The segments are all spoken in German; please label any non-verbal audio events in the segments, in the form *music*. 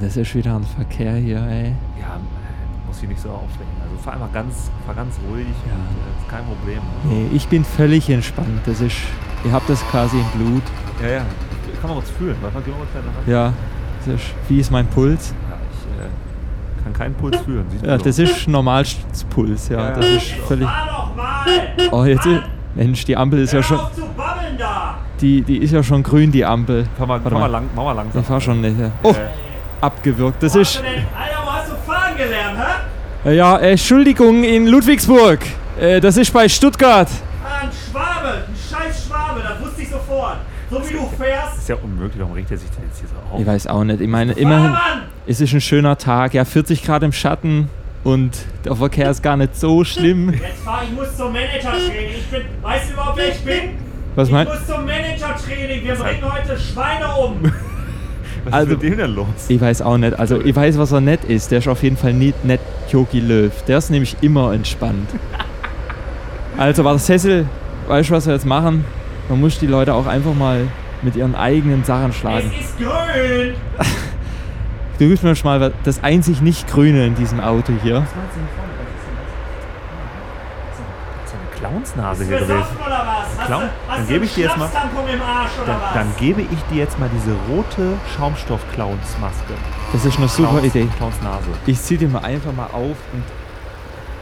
das ist wieder ein Verkehr hier, ey. Ja, äh, muss ich nicht so aufregen. Also fahr einfach ganz, fahr ganz ruhig Ja. und äh, ist kein Problem. Also, Nee, ich bin völlig entspannt. Das ist, ihr habt das quasi im Blut. Ja, ja. Kann man uns fühlen. Weil man ungefähr nach Ja, das ist, wie ist mein Puls? Ja, ich äh, kann keinen Puls *laughs* fühlen. Sieht Ja, das ist Normalpuls, ja. Ja, Das ja. ist völlig. Fahr doch mal! Oh, jetzt ist, Mensch, die Ampel ist ja schon, auf zu babbeln da! die, die ist ja schon grün, die Ampel. Fahr mal, Warte fahr mal, mal. lang, mach mal langsam. Ich fahr schon nicht. ja. Oh, Äh, abgewürgt. Das ist, du Alter, wo hast du fahren gelernt, hä? ja, äh, Entschuldigung, in Ludwigsburg. Äh, das ist bei Stuttgart. Ah, ein Schwabe, ein scheiß Schwabe, das wusste ich sofort. So wie du fährst. ist ja unmöglich. Warum regt er sich denn jetzt hier so auf? Ich weiß auch nicht. Ich meine, immerhin, es ist ein schöner Tag. Ja, 40 Grad im Schatten und der Verkehr ist gar nicht so schlimm. Jetzt fahr, ich muss zum Manager-Training. Ich bin, weißt du überhaupt, wer ich bin? Was ich meinst muss zum Manager-Training. Wir bringen heute Schweine um. Was also- ist mit dem denn los? Ich weiß auch nicht. Also, ich weiß, was er nett ist. Der ist auf jeden Fall nicht nett Jogi Löw. Der ist nämlich immer entspannt. *laughs* Also, war Cecil, weißt du, was wir jetzt machen? Man muss die Leute auch einfach mal mit ihren eigenen Sachen Es schlagen. ist grün. *laughs* Du gibst mir schon mal das einzig nicht Grüne in diesem Auto hier. So eine Clownsnase was? Hast Clown? Dann gebe ich dir jetzt mal- Schnapstampon im Arsch oder Dann, was? dann gebe ich dir jetzt mal diese rote Schaumstoff-Clowns-Maske. Das ist eine super Clowns- Idee. Clowns Nase. Ich zieh den mal einfach mal auf und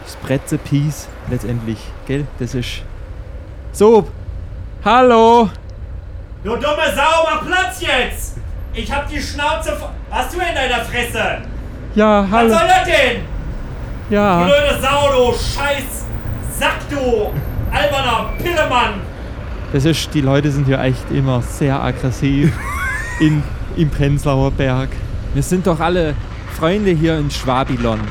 spretze Peace letztendlich. Gell? Das ist. So! Hallo! Du dumme Sau, mach Platz jetzt! Ich hab die Schnauze vo- Hast du in deiner Fresse? Ja, Was hallo! soll das denn? Ja! Blöde Sau, du Scheiß Sack, du alberner Pillemann! Das ist, die Leute sind hier echt immer sehr aggressiv *laughs* in, im Prenzlauer Berg. Wir sind doch alle Freunde hier in Schwabilon.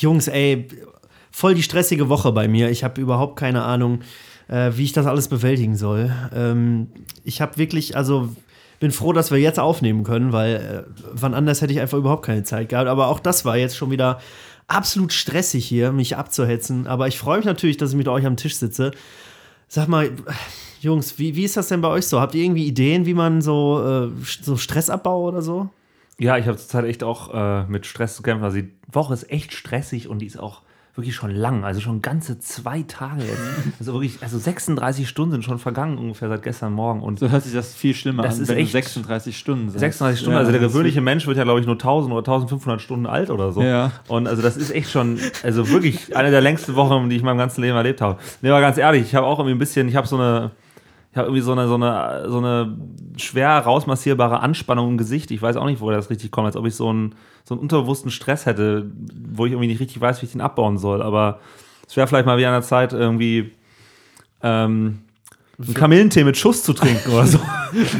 Jungs, ey, voll die stressige Woche bei mir. Ich habe überhaupt keine Ahnung, äh, wie ich das alles bewältigen soll. Ähm, ich habe wirklich, also bin froh, dass wir jetzt aufnehmen können, weil äh, wann anders hätte ich einfach überhaupt keine Zeit gehabt. Aber auch das war jetzt schon wieder absolut stressig hier, mich abzuhetzen. Aber ich freue mich natürlich, dass ich mit euch am Tisch sitze. Sag mal, Jungs, wie, wie ist das denn bei euch so? Habt ihr irgendwie Ideen, wie man so, äh, so Stressabbau oder so? Ja, ich habe zurzeit echt auch äh, mit Stress zu kämpfen. Also die Woche ist echt stressig und die ist auch wirklich schon lang. Also schon ganze zwei Tage jetzt. Also wirklich, also 36 Stunden sind schon vergangen ungefähr seit gestern Morgen. Und So hört sich das viel schlimmer Das an, ist wenn echt- 36 Stunden sagst. 36 Stunden, Ja, also der gewöhnliche Mensch wird ja, glaube ich, nur 1000 oder 1500 Stunden alt oder so. Ja. Und also das ist echt schon, also wirklich *laughs* eine der längsten Wochen, die ich in meinem ganzen Leben erlebt habe. Nee, aber ganz ehrlich, ich habe auch irgendwie ein bisschen, ich habe so eine, ich habe irgendwie so eine, so eine, so eine schwer rausmassierbare Anspannung im Gesicht. Ich weiß auch nicht, woher das richtig kommt, als ob ich so einen, so einen unterbewussten Stress hätte, wo ich irgendwie nicht richtig weiß, wie ich den abbauen soll. Aber es wäre vielleicht mal wieder an der Zeit, irgendwie ähm, einen Kamillentee mit Schuss zu trinken oder so.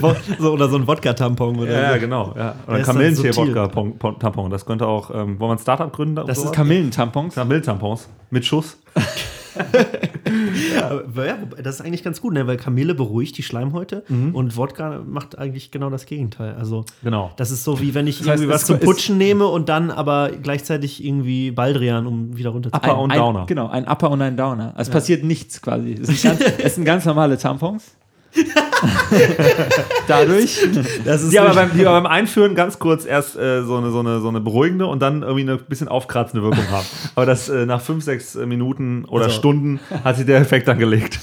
*laughs* so oder so ein Wodka-Tampon oder Ja, so. ja, genau. Ja. Oder Kamillentee-Wodka-Tampon. Das könnte auch, ähm, wollen wir ein Startup gründen? Das ist Kamillentampons. Kamillentampons mit Schuss. *laughs* *laughs* Aber ja, das ist eigentlich ganz gut, ne? weil Kamille beruhigt die Schleimhäute und Wodka macht eigentlich genau das Gegenteil. Also Genau. das ist so wie wenn ich Das heißt, irgendwie was zum Putschen nehme und dann aber gleichzeitig irgendwie Baldrian, um wieder runter zu Upper und ein, Downer. Genau, ein Upper und ein Downer. Es passiert nichts quasi. Es sind ganz, *laughs* es sind ganz normale Tampons. *laughs* Dadurch. Das ist Die aber, beim, die aber beim Einführen ganz kurz erst äh, so, eine, so, eine, so eine beruhigende und dann irgendwie eine bisschen aufkratzende Wirkung haben. *laughs* Aber das äh, nach fünf, sechs äh, Minuten oder Also- Stunden hat sich der Effekt dann gelegt.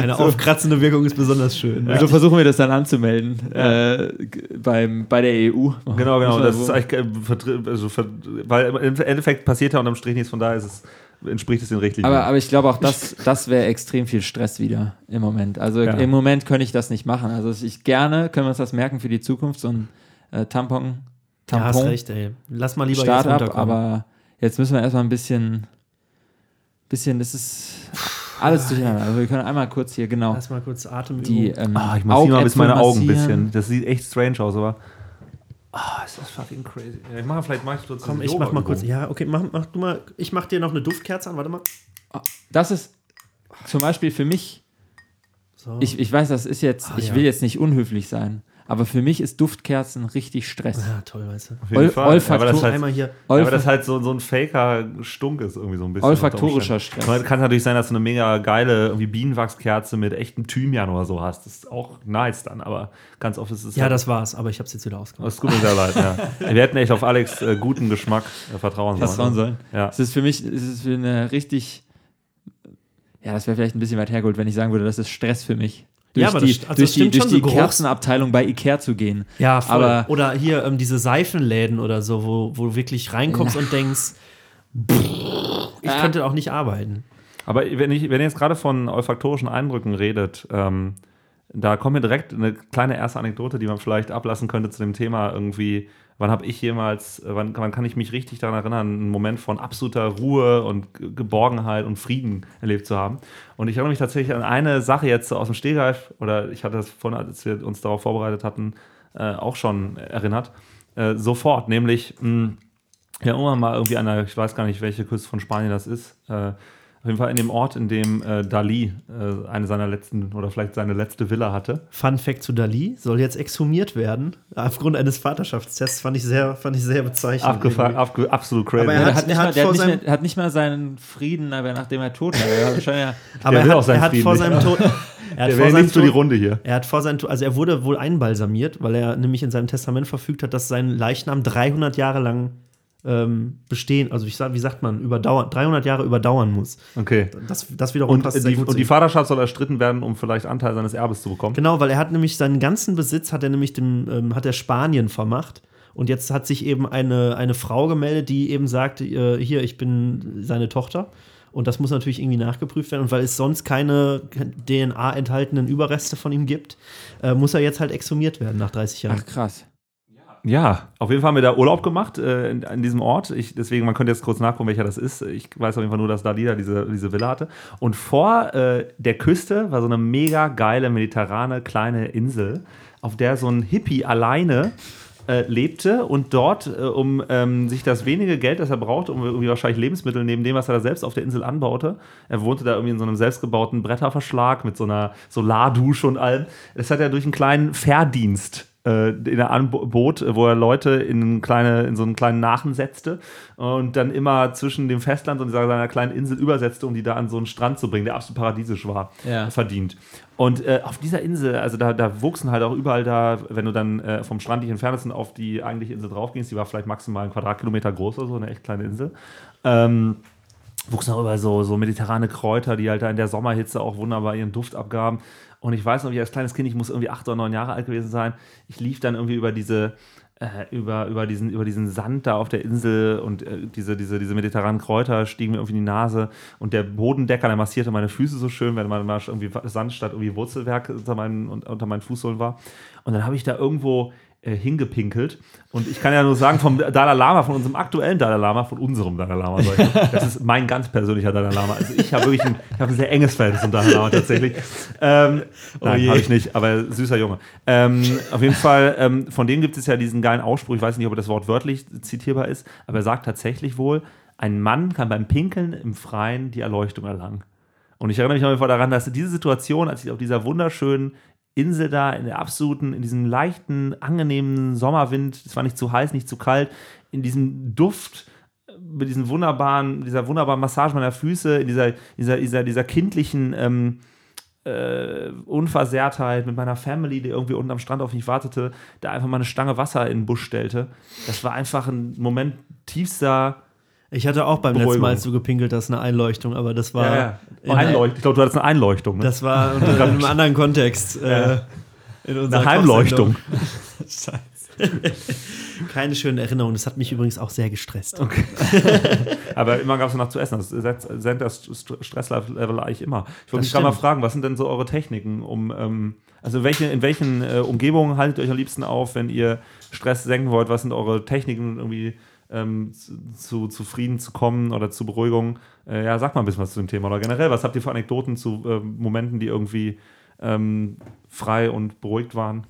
eine aufkratzende Wirkung ist besonders schön. So versuchen wir das dann anzumelden äh, g- beim, bei der EU. Genau, genau. Das so- ist eigentlich, äh, also, weil im Endeffekt passiert ja unterm Strich nichts, von daher ist es, entspricht es den Richtlinien. aber, aber ich glaube auch, *laughs* das, das wäre extrem viel Stress wieder im Moment. Also Ja. im Moment könnte ich das nicht machen. Also ich gerne, können wir uns das merken für die Zukunft, so ein äh, Tampon, Ja, hast Tampon recht, ey. Lass mal lieber jetzt Startup, runterkommen. aber jetzt müssen wir erstmal ein bisschen, bisschen, das ist alles durcheinander. Also wir können einmal kurz hier, genau, Lass mal kurz Atem die ähm, Ah, ich massiere mal bis meine Augen ein bisschen. Das sieht echt strange aus, aber. Ah, ist das fucking crazy. Ja, ich mache vielleicht mach ich kurz Komm, ich mach mal kurz. Ja, okay, mach, mach du mal. Ich mach dir noch eine Duftkerze an. Warte mal. Das ist zum Beispiel für mich, So. ich, ich weiß, das ist jetzt, Ah, ich ja. will jetzt nicht unhöflich sein, Aber für mich ist Duftkerzen richtig Stress. Ja, toll, weißt du. Auf jeden Ol- Fall. Ja, aber das Olfaktor- halt, Einmal hier. ja, aber das halt so, so ein faker Stunk ist irgendwie so ein bisschen. Olfaktorischer Stress. Umständen. Kann natürlich sein, dass du eine mega geile irgendwie Bienenwachskerze mit echtem Thymian oder so hast. Das ist auch nice dann, aber ganz oft ist es Ja, halt- das war's, aber ich hab's jetzt wieder ausgemacht. Das tut mir sehr leid, ja. *laughs* Wir hätten echt auf Alex äh, guten Geschmack äh, vertrauen sollen. Vertrauen sollen. Ja. Es ist für mich, es ist für eine richtig, ja, das wäre vielleicht ein bisschen weit hergeholt, wenn ich sagen würde, das ist Stress für mich. Durch Ja, aber die, das also durch das die, stimmt durch schon, die so Kerzenabteilung bei Ikea zu gehen. Ja, voll. Aber- oder hier ähm, diese Seifenläden oder so, wo, wo du wirklich reinkommst und denkst, ich Ja. könnte auch nicht arbeiten. Aber wenn, ich, wenn ihr jetzt gerade von olfaktorischen Eindrücken redet, ähm, da kommt mir direkt eine kleine erste Anekdote, die man vielleicht ablassen könnte zu dem Thema irgendwie, wann habe ich jemals, äh, wann, wann kann ich mich richtig daran erinnern, einen Moment von absoluter Ruhe und Ge- Geborgenheit und Frieden erlebt zu haben. Und ich erinnere mich tatsächlich an eine Sache jetzt aus dem Stehgreif, oder ich hatte das vorhin, als wir uns darauf vorbereitet hatten, äh, auch schon erinnert, äh, sofort, nämlich, mh, ja, irgendwann mal irgendwie an einer, ich weiß gar nicht, welche Küste von Spanien das ist. Äh, auf jeden Fall in dem Ort, in dem äh, Dali äh, eine seiner letzten oder vielleicht seine letzte Villa hatte. Fun Fact zu Dali soll jetzt exhumiert werden. Aufgrund eines Vaterschaftstests fand ich sehr, fand ich sehr bezeichnend. Abgefahren, abge absolut crazy. Aber er hat- hat, nicht er mal, hat der hat, vor nicht seinem- mehr, hat nicht mal seinen Frieden, aber nachdem er tot war. Er *laughs* Aber er hat, er hat vor seinem Tod. *laughs* Er hat vor seinem die Tod, Runde hier. er hat vor seinem Tod, also er wurde wohl einbalsamiert, weil er nämlich in seinem Testament verfügt hat, dass sein Leichnam 300 Jahre lang ähm, bestehen, also ich sag, wie sagt man, überdauern, 300 Jahre überdauern muss. Okay. Das, das wiederum Und passt die, sehr gut und die. Vaterschaft soll erstritten werden, um vielleicht Anteil seines Erbes zu bekommen. Genau, weil er hat nämlich seinen ganzen Besitz hat er nämlich dem ähm, hat er Spanien vermacht und jetzt hat sich eben eine, eine Frau gemeldet, die eben sagt, äh, hier ich bin seine Tochter und das muss natürlich irgendwie nachgeprüft werden und weil es sonst keine DNA enthaltenen Überreste von ihm gibt, äh, muss er jetzt halt exhumiert werden nach 30 Jahren. ach krass. Ja, auf jeden Fall haben wir da Urlaub gemacht äh, in, in diesem Ort. Ich, deswegen, man könnte jetzt kurz nachgucken, welcher das ist. Ich weiß auf jeden Fall nur, dass Dalida diese, diese Villa hatte. Und vor äh, der Küste war so eine mega geile mediterrane kleine Insel, auf der so ein Hippie alleine äh, lebte und dort, äh, um ähm, sich das wenige Geld, das er brauchte, um irgendwie wahrscheinlich Lebensmittel neben dem, was er da selbst auf der Insel anbaute, er wohnte da irgendwie in so einem selbstgebauten Bretterverschlag mit so einer Solardusche und allem. Das hat er durch einen kleinen Fährdienst äh, in der Anbot, wo er Leute in, eine kleine, in so einen kleinen Nachen setzte und dann immer zwischen dem Festland und seiner kleinen Insel übersetzte, um die da an so einen Strand zu bringen, der absolut paradiesisch war, Ja. verdient. Und äh, auf dieser Insel, also da, da wuchsen halt auch überall da, wenn du dann äh, vom Strand dich entfernst und auf die eigentliche Insel draufgingst, die war vielleicht maximal ein Quadratkilometer groß oder so, eine echt kleine Insel. Ähm, wuchsen auch überall so, so mediterrane Kräuter, die halt da in der Sommerhitze auch wunderbar ihren Duft abgaben. Und ich weiß noch, wie als kleines Kind, ich muss irgendwie acht oder neun Jahre alt gewesen sein, ich lief dann irgendwie über diese, äh, über, über, diesen, über diesen Sand da auf der Insel und äh, diese, diese, diese mediterranen Kräuter stiegen mir irgendwie in die Nase und der Bodendecker, der massierte meine Füße so schön, wenn man irgendwie Sand statt irgendwie Wurzelwerk unter meinen, unter meinen Fußsohlen war. Und dann habe ich da irgendwo hingepinkelt. Und ich kann ja nur sagen, vom Dalai Lama, von unserem aktuellen Dalai Lama, von unserem Dalai Lama, das ist mein ganz persönlicher Dalai Lama. Also ich habe wirklich ein, ich habe ein sehr enges Verhältnis zum Dalai Lama tatsächlich. Ähm, nein, je. habe ich nicht, aber süßer Junge. Ähm, auf jeden Fall, ähm, von dem gibt es ja diesen geilen Ausspruch, ich weiß nicht, ob das Wort wörtlich zitierbar ist, aber er sagt tatsächlich wohl, ein Mann kann beim Pinkeln im Freien die Erleuchtung erlangen. Und ich erinnere mich auf jeden Fall daran, dass diese Situation, als ich auf dieser wunderschönen Insel da, in der absoluten, in diesem leichten, angenehmen Sommerwind, es war nicht zu heiß, nicht zu kalt, in diesem Duft, äh, mit diesen wunderbaren, dieser wunderbaren Massage meiner Füße, in dieser, dieser, dieser, dieser kindlichen ähm, äh, Unversehrtheit mit meiner Family, die irgendwie unten am Strand auf mich wartete, da einfach mal eine Stange Wasser in den Busch stellte. Das war einfach ein Moment tiefster. Ich hatte auch beim letzten Beruhigung. Mal, als du gepinkelt hast, eine Einleuchtung, aber das war, Ja, ja. in- Einleucht ich glaube, du hattest eine Einleuchtung. Ne? das war unter *laughs* einem anderen Kontext. Äh, in eine Heimleuchtung. *laughs* Kochsendung. Keine schönen Erinnerungen. Das hat mich übrigens auch sehr gestresst. *laughs* Aber immer gab es noch zu essen. Das senkt das St- Stresslevel eigentlich immer. Ich wollte mich gerade mal fragen, was sind denn so eure Techniken, um, ähm, also welche, in welchen äh, Umgebungen haltet ihr euch am liebsten auf, wenn ihr Stress senken wollt? Was sind eure Techniken, irgendwie ähm, zu, zu zufrieden zu kommen oder zu Beruhigung? Äh, ja, sag mal ein bisschen was zu dem Thema. Oder generell, was habt ihr für Anekdoten zu ähm, Momenten, die irgendwie ähm, frei und beruhigt waren?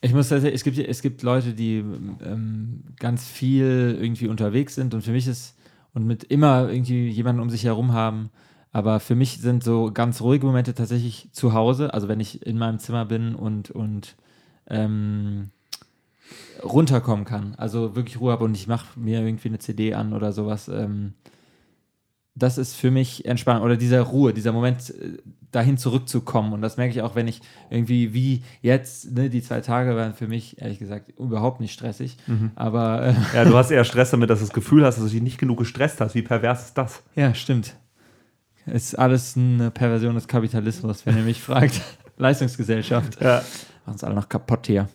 Ich muss tatsächlich, es gibt, es gibt Leute, die ähm, ganz viel irgendwie unterwegs sind und für mich ist und mit immer irgendwie jemanden um sich herum haben. Aber für mich sind so ganz ruhige Momente tatsächlich zu Hause, also wenn ich in meinem Zimmer bin und, und ähm, runterkommen kann. Also wirklich Ruhe habe und ich mache mir irgendwie eine CD an oder sowas. Ähm, das ist für mich entspannend. Oder dieser Ruhe, dieser Moment, äh, dahin zurückzukommen. Und das merke ich auch, wenn ich irgendwie wie jetzt, ne, die zwei Tage waren für mich, ehrlich gesagt, überhaupt nicht stressig. Aber äh, *laughs* Ja, du hast eher Stress damit, dass du das Gefühl hast, dass du dich nicht genug gestresst hast. Wie pervers ist das? ja, stimmt. Ist alles eine Perversion des Kapitalismus, wenn ihr mich fragt. *laughs* Leistungsgesellschaft. Ja. Machen uns alle noch kaputt hier.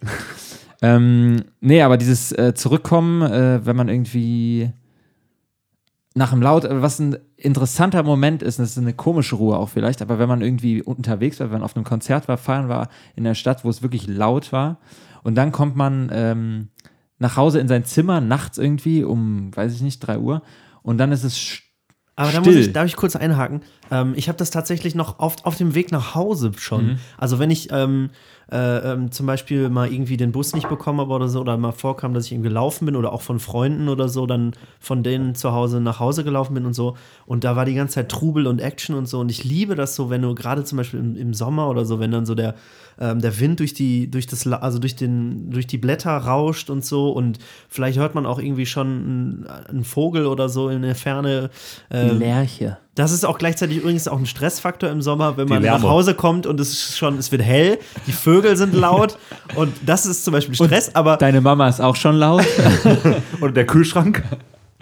Ähm, nee, aber dieses äh, Zurückkommen, äh, wenn man irgendwie nach dem Laut, äh, was ein interessanter Moment ist, das ist eine komische Ruhe auch vielleicht, aber wenn man irgendwie unterwegs war, wenn man auf einem Konzert war, feiern war in der Stadt, wo es wirklich laut war und dann kommt man ähm, nach Hause in sein Zimmer, nachts irgendwie um, weiß ich nicht, 3 Uhr und dann ist es Aber da muss ich, darf ich kurz einhaken? Ähm, ich habe das tatsächlich noch auf, auf dem Weg nach Hause schon. Mhm. Also wenn ich ähm, äh, ähm, zum Beispiel mal irgendwie den Bus nicht bekommen habe oder so, oder mal vorkam, dass ich eben gelaufen bin oder auch von Freunden oder so, dann von denen zu Hause nach Hause gelaufen bin und so. Und da war die ganze Zeit Trubel und Action und so. Und ich liebe das so, wenn du gerade zum Beispiel im, im Sommer oder so, wenn dann so der, ähm, der Wind durch die, durch das, also durch den, durch die Blätter rauscht und so. Und vielleicht hört man auch irgendwie schon einen, einen Vogel oder so in der Ferne. Ähm, Lerche. Das ist auch gleichzeitig übrigens auch ein Stressfaktor im Sommer, wenn man nach Hause kommt und es ist schon, es wird hell, die Vögel sind laut und das ist zum Beispiel Stress, aber Deine Mama ist auch schon laut. *laughs* Oder der Kühlschrank.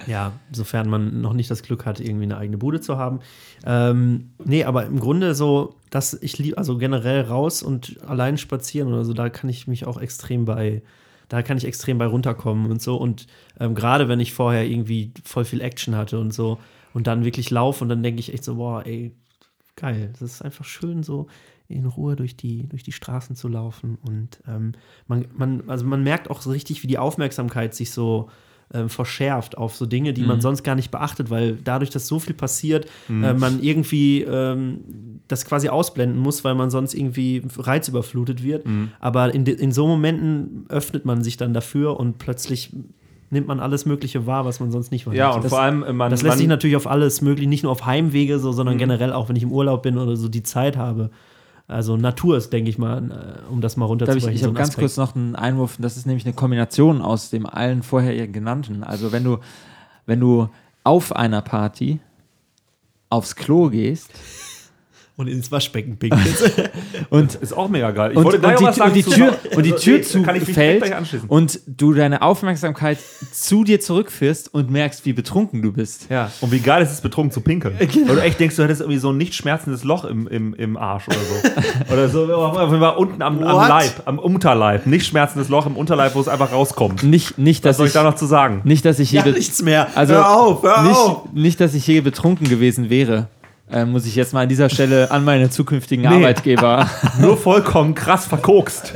ja, sofern man noch nicht das Glück hat, irgendwie eine eigene Bude zu haben. Ähm, nee, aber im Grunde so, dass ich liebe, also generell raus und allein spazieren oder so, da kann ich mich auch extrem bei, da kann ich extrem bei runterkommen und so. Und ähm, gerade wenn ich vorher irgendwie voll viel Action hatte und so und dann wirklich laufe und dann denke ich echt so, boah, ey, geil. Das ist einfach schön, so in Ruhe durch die, durch die Straßen zu laufen. Und ähm, man, man, also man merkt auch so richtig, wie die Aufmerksamkeit sich so ähm, verschärft auf so Dinge, die man sonst gar nicht beachtet, weil dadurch, dass so viel passiert, äh, man irgendwie ähm, das quasi ausblenden muss, weil man sonst irgendwie reizüberflutet wird. Aber in, in so Momenten öffnet man sich dann dafür und plötzlich nimmt man alles Mögliche wahr, was man sonst nicht wahrnimmt. Ja, und das, vor allem, äh, man, das lässt sich natürlich auf alles möglich, nicht nur auf Heimwege, so, Mhm. sondern generell auch, wenn ich im Urlaub bin oder so die Zeit habe. Also Natur ist, denke ich mal, äh, um das mal hab ich runterzubrechen. ich so habe ganz Aspekt. kurz noch einen Einwurf, das ist nämlich eine Kombination aus dem allen vorher genannten. Also wenn du, wenn du auf einer Party aufs Klo gehst Und ins Waschbecken pinkelst. *laughs* und ist auch mega geil. Ich und, wollte und, was die, sagen und die zu- Tür, und die Also, Tür nee, da kann ich mich direkt zufällt und du deine Aufmerksamkeit zu dir zurückführst und merkst, wie betrunken du bist. Ja, und wie geil ist es, betrunken zu pinkeln. Genau. Weil du echt denkst, du hättest irgendwie so ein nicht schmerzendes Loch im, im, im Arsch oder so. oder so, Fall unten am, am? Leib, am Unterleib. Nicht schmerzendes Loch im Unterleib, wo es einfach rauskommt. Nicht, nicht, Was dass soll ich ich, da noch zu sagen? nicht, dass ich ja, hier be- nichts mehr. Also hör auf, hör auf. nicht, nicht, dass ich je betrunken gewesen wäre. Äh, muss ich jetzt mal an dieser Stelle an meine zukünftigen Nee. Arbeitgeber. *laughs* Nur vollkommen krass verkokst.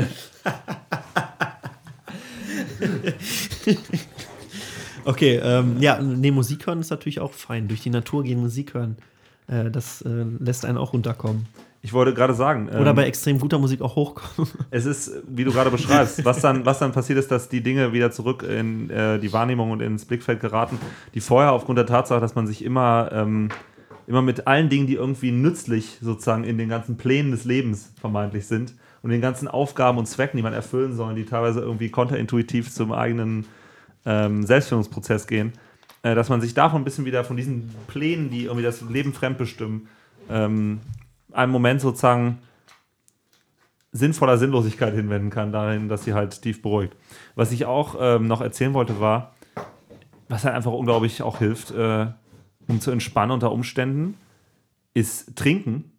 Okay, ähm, ja, nee, Musik hören ist natürlich auch fein. Durch die Natur gehen Musik hören. Äh, das äh, lässt einen auch runterkommen. Ich wollte gerade sagen, Oder ähm, bei extrem guter Musik auch hochkommen. *laughs* es ist, wie du gerade beschreibst, was dann, was dann passiert ist, dass die Dinge wieder zurück in äh, die Wahrnehmung und ins Blickfeld geraten, die vorher aufgrund der Tatsache, dass man sich immer, ähm, immer mit allen Dingen, die irgendwie nützlich sozusagen in den ganzen Plänen des Lebens vermeintlich sind und den ganzen Aufgaben und Zwecken, die man erfüllen soll, die teilweise irgendwie kontraintuitiv zum eigenen ähm, Selbstfindungsprozess gehen, äh, dass man sich davon ein bisschen wieder von diesen Plänen, die irgendwie das Leben fremdbestimmen, ähm, einen Moment sozusagen sinnvoller Sinnlosigkeit hinwenden kann, dahin, dass sie halt tief beruhigt. Was ich auch ähm, noch erzählen wollte, war, was halt einfach unglaublich auch hilft, äh, um zu entspannen unter Umständen, ist trinken.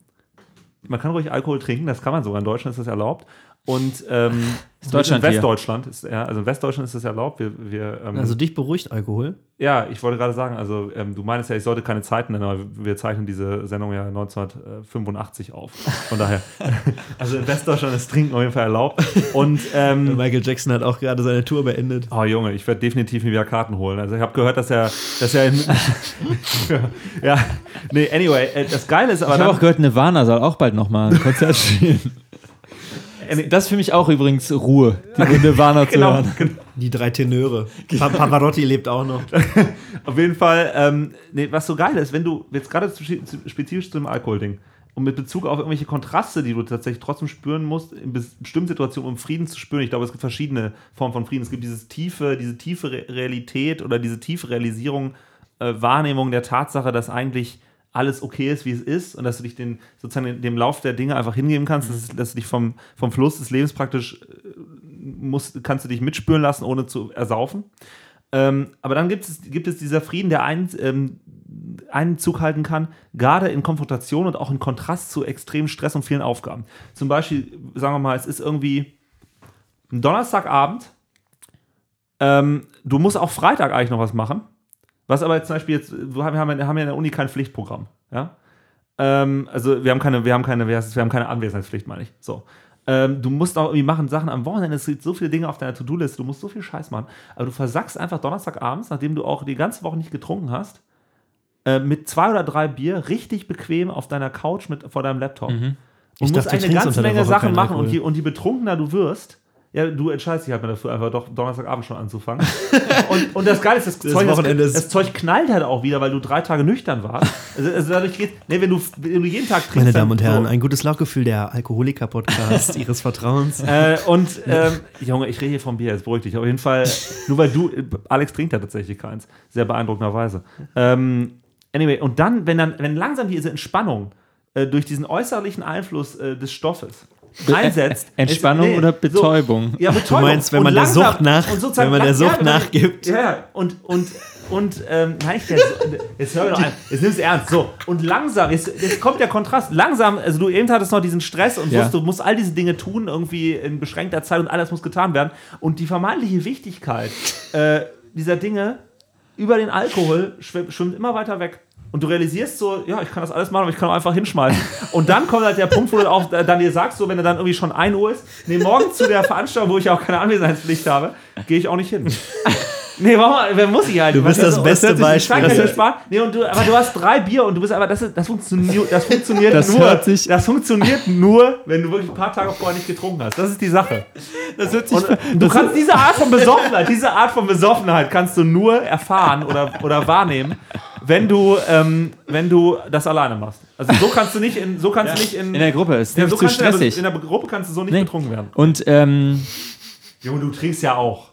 Man kann ruhig Alkohol trinken, das kann man sogar. In Deutschland ist das erlaubt. Und ähm, *laughs* Deutschland in hier? Westdeutschland ist ja, also in Westdeutschland ist das erlaubt. Wir, wir, ähm, Also dich beruhigt Alkohol. ja, ich wollte gerade sagen, also ähm, du meinst ja, ich sollte keine Zeiten nennen, aber wir zeichnen diese Sendung ja 1985 auf. Von daher, *laughs* also in Westdeutschland ist Trinken auf jeden Fall erlaubt. Und ähm, *laughs* Michael Jackson hat auch gerade seine Tour beendet. Oh Junge, ich werde definitiv mir wieder Karten holen. Also ich habe gehört, dass er, dass er in, ja, nee, anyway, äh, das Geile ist aber Ich habe auch gehört, Nirvana soll auch bald nochmal ein Konzert spielen. Das ist für mich auch übrigens Ruhe, die *laughs* Nirvana zu genau, hören. genau, Die drei Tenöre. Pa Pavarotti lebt auch noch. *laughs* auf jeden Fall, ähm, nee, was so geil ist, wenn du jetzt gerade zu- zu- spezifisch zum Alkohol-Ding und mit Bezug auf irgendwelche Kontraste, die du tatsächlich trotzdem spüren musst, in bes- bestimmten Situationen, um Frieden zu spüren. Ich glaube, es gibt verschiedene Formen von Frieden. Es gibt dieses tiefe, diese tiefe Re Realität oder diese tiefe Realisierung, äh, Wahrnehmung der Tatsache, dass eigentlich alles okay ist, wie es ist und dass du dich den, sozusagen dem Lauf der Dinge einfach hingeben kannst, dass, dass du dich vom, vom Fluss des Lebens praktisch äh, musst, kannst du dich mitspüren lassen, ohne zu ersaufen. Ähm, aber dann gibt es, gibt es dieser Frieden, der einen, ähm, einen Zug halten kann, gerade in Konfrontation und auch in Kontrast zu extremem Stress und vielen Aufgaben. Zum Beispiel, sagen wir mal, es ist irgendwie ein Donnerstagabend, ähm, du musst auch Freitag eigentlich noch was machen. Was aber jetzt zum Beispiel jetzt, wir haben, haben ja in der Uni kein Pflichtprogramm. Ja? Ähm, also wir haben keine, wir haben keine, wir haben keine Anwesenheitspflicht, meine ich. So. Ähm, du musst auch irgendwie machen Sachen am Wochenende. Es gibt so viele Dinge auf deiner To-Do-Liste. Du musst so viel Scheiß machen. Aber du versackst einfach Donnerstagabends, nachdem du auch die ganze Woche nicht getrunken hast, äh, mit zwei oder drei Bier richtig bequem auf deiner Couch mit, vor deinem Laptop. Ich Und musst dachte, eine ganze Menge Sachen machen und je, und je betrunkener du wirst, ja, du entscheidest dich halt mal dafür, einfach doch Donnerstagabend schon anzufangen. *laughs* und, und das Geile ist, das, Zeug, das, Wochenende ist- das Zeug knallt halt auch wieder, weil du drei Tage nüchtern warst. Also, also dadurch geht, nee, wenn du, wenn du jeden Tag trinkst. Meine Damen und Herren, so. ein gutes Lauchgefühl, der Alkoholiker-Podcast *laughs* Ihres Vertrauens. Äh, und ähm, Junge, ich rede hier vom Bier, jetzt beruhig dich. Auf jeden Fall, nur weil du, Alex trinkt ja tatsächlich keins. Sehr beeindruckenderweise. Ähm, anyway, und dann, wenn dann, wenn langsam diese Entspannung äh, durch diesen äußerlichen Einfluss äh, des Stoffes einsetzt. Entspannung es- oder Betäubung? ja, Betäubung. Du meinst, wenn man der Sucht nach- und sozusagen wenn man der Sucht nachgibt. Ja, und, und, und, ähm, nein, Su- *laughs* jetzt hör mir doch ein, jetzt nimm's ernst, so, und langsam, jetzt, jetzt kommt der Kontrast, langsam, also du eben hattest noch diesen Stress und Ja. wusst, du musst all diese Dinge tun, irgendwie in beschränkter Zeit und alles muss getan werden und die vermeintliche Wichtigkeit äh, dieser Dinge über den Alkohol schwimmt immer weiter weg. Und du realisierst so, ja, ich kann das alles machen, aber ich kann auch einfach hinschmeißen. Und dann kommt halt der Punkt, wo du auch äh, dann dir sagst, so, wenn du dann irgendwie schon 1 Uhr ist, nee, morgen zu der Veranstaltung, wo ich auch keine Anwesenheitspflicht habe, gehe ich auch nicht hin. *laughs* Nee, warum, wer muss ich halt? Du bist das beste hört sich- Beispiel. Das- Spaß. Nee, und du, aber du hast drei Bier und du bist aber, das, ist, das, funktioniert, das funktioniert Das nur. hört sich- das funktioniert nur, wenn du wirklich ein paar Tage vorher nicht getrunken hast. Das ist die Sache. Das hört sich Und du kannst diese Art von Besoffenheit, diese Art von Besoffenheit kannst du nur erfahren oder, oder wahrnehmen, wenn du, ähm, wenn du das alleine machst. Also so kannst du nicht in, so kannst du nicht in, in der Gruppe ist ja, so zu kannst du in der, stressig. in der Gruppe kannst du so nicht Nee. betrunken werden. Und ähm, Junge, du trinkst ja auch.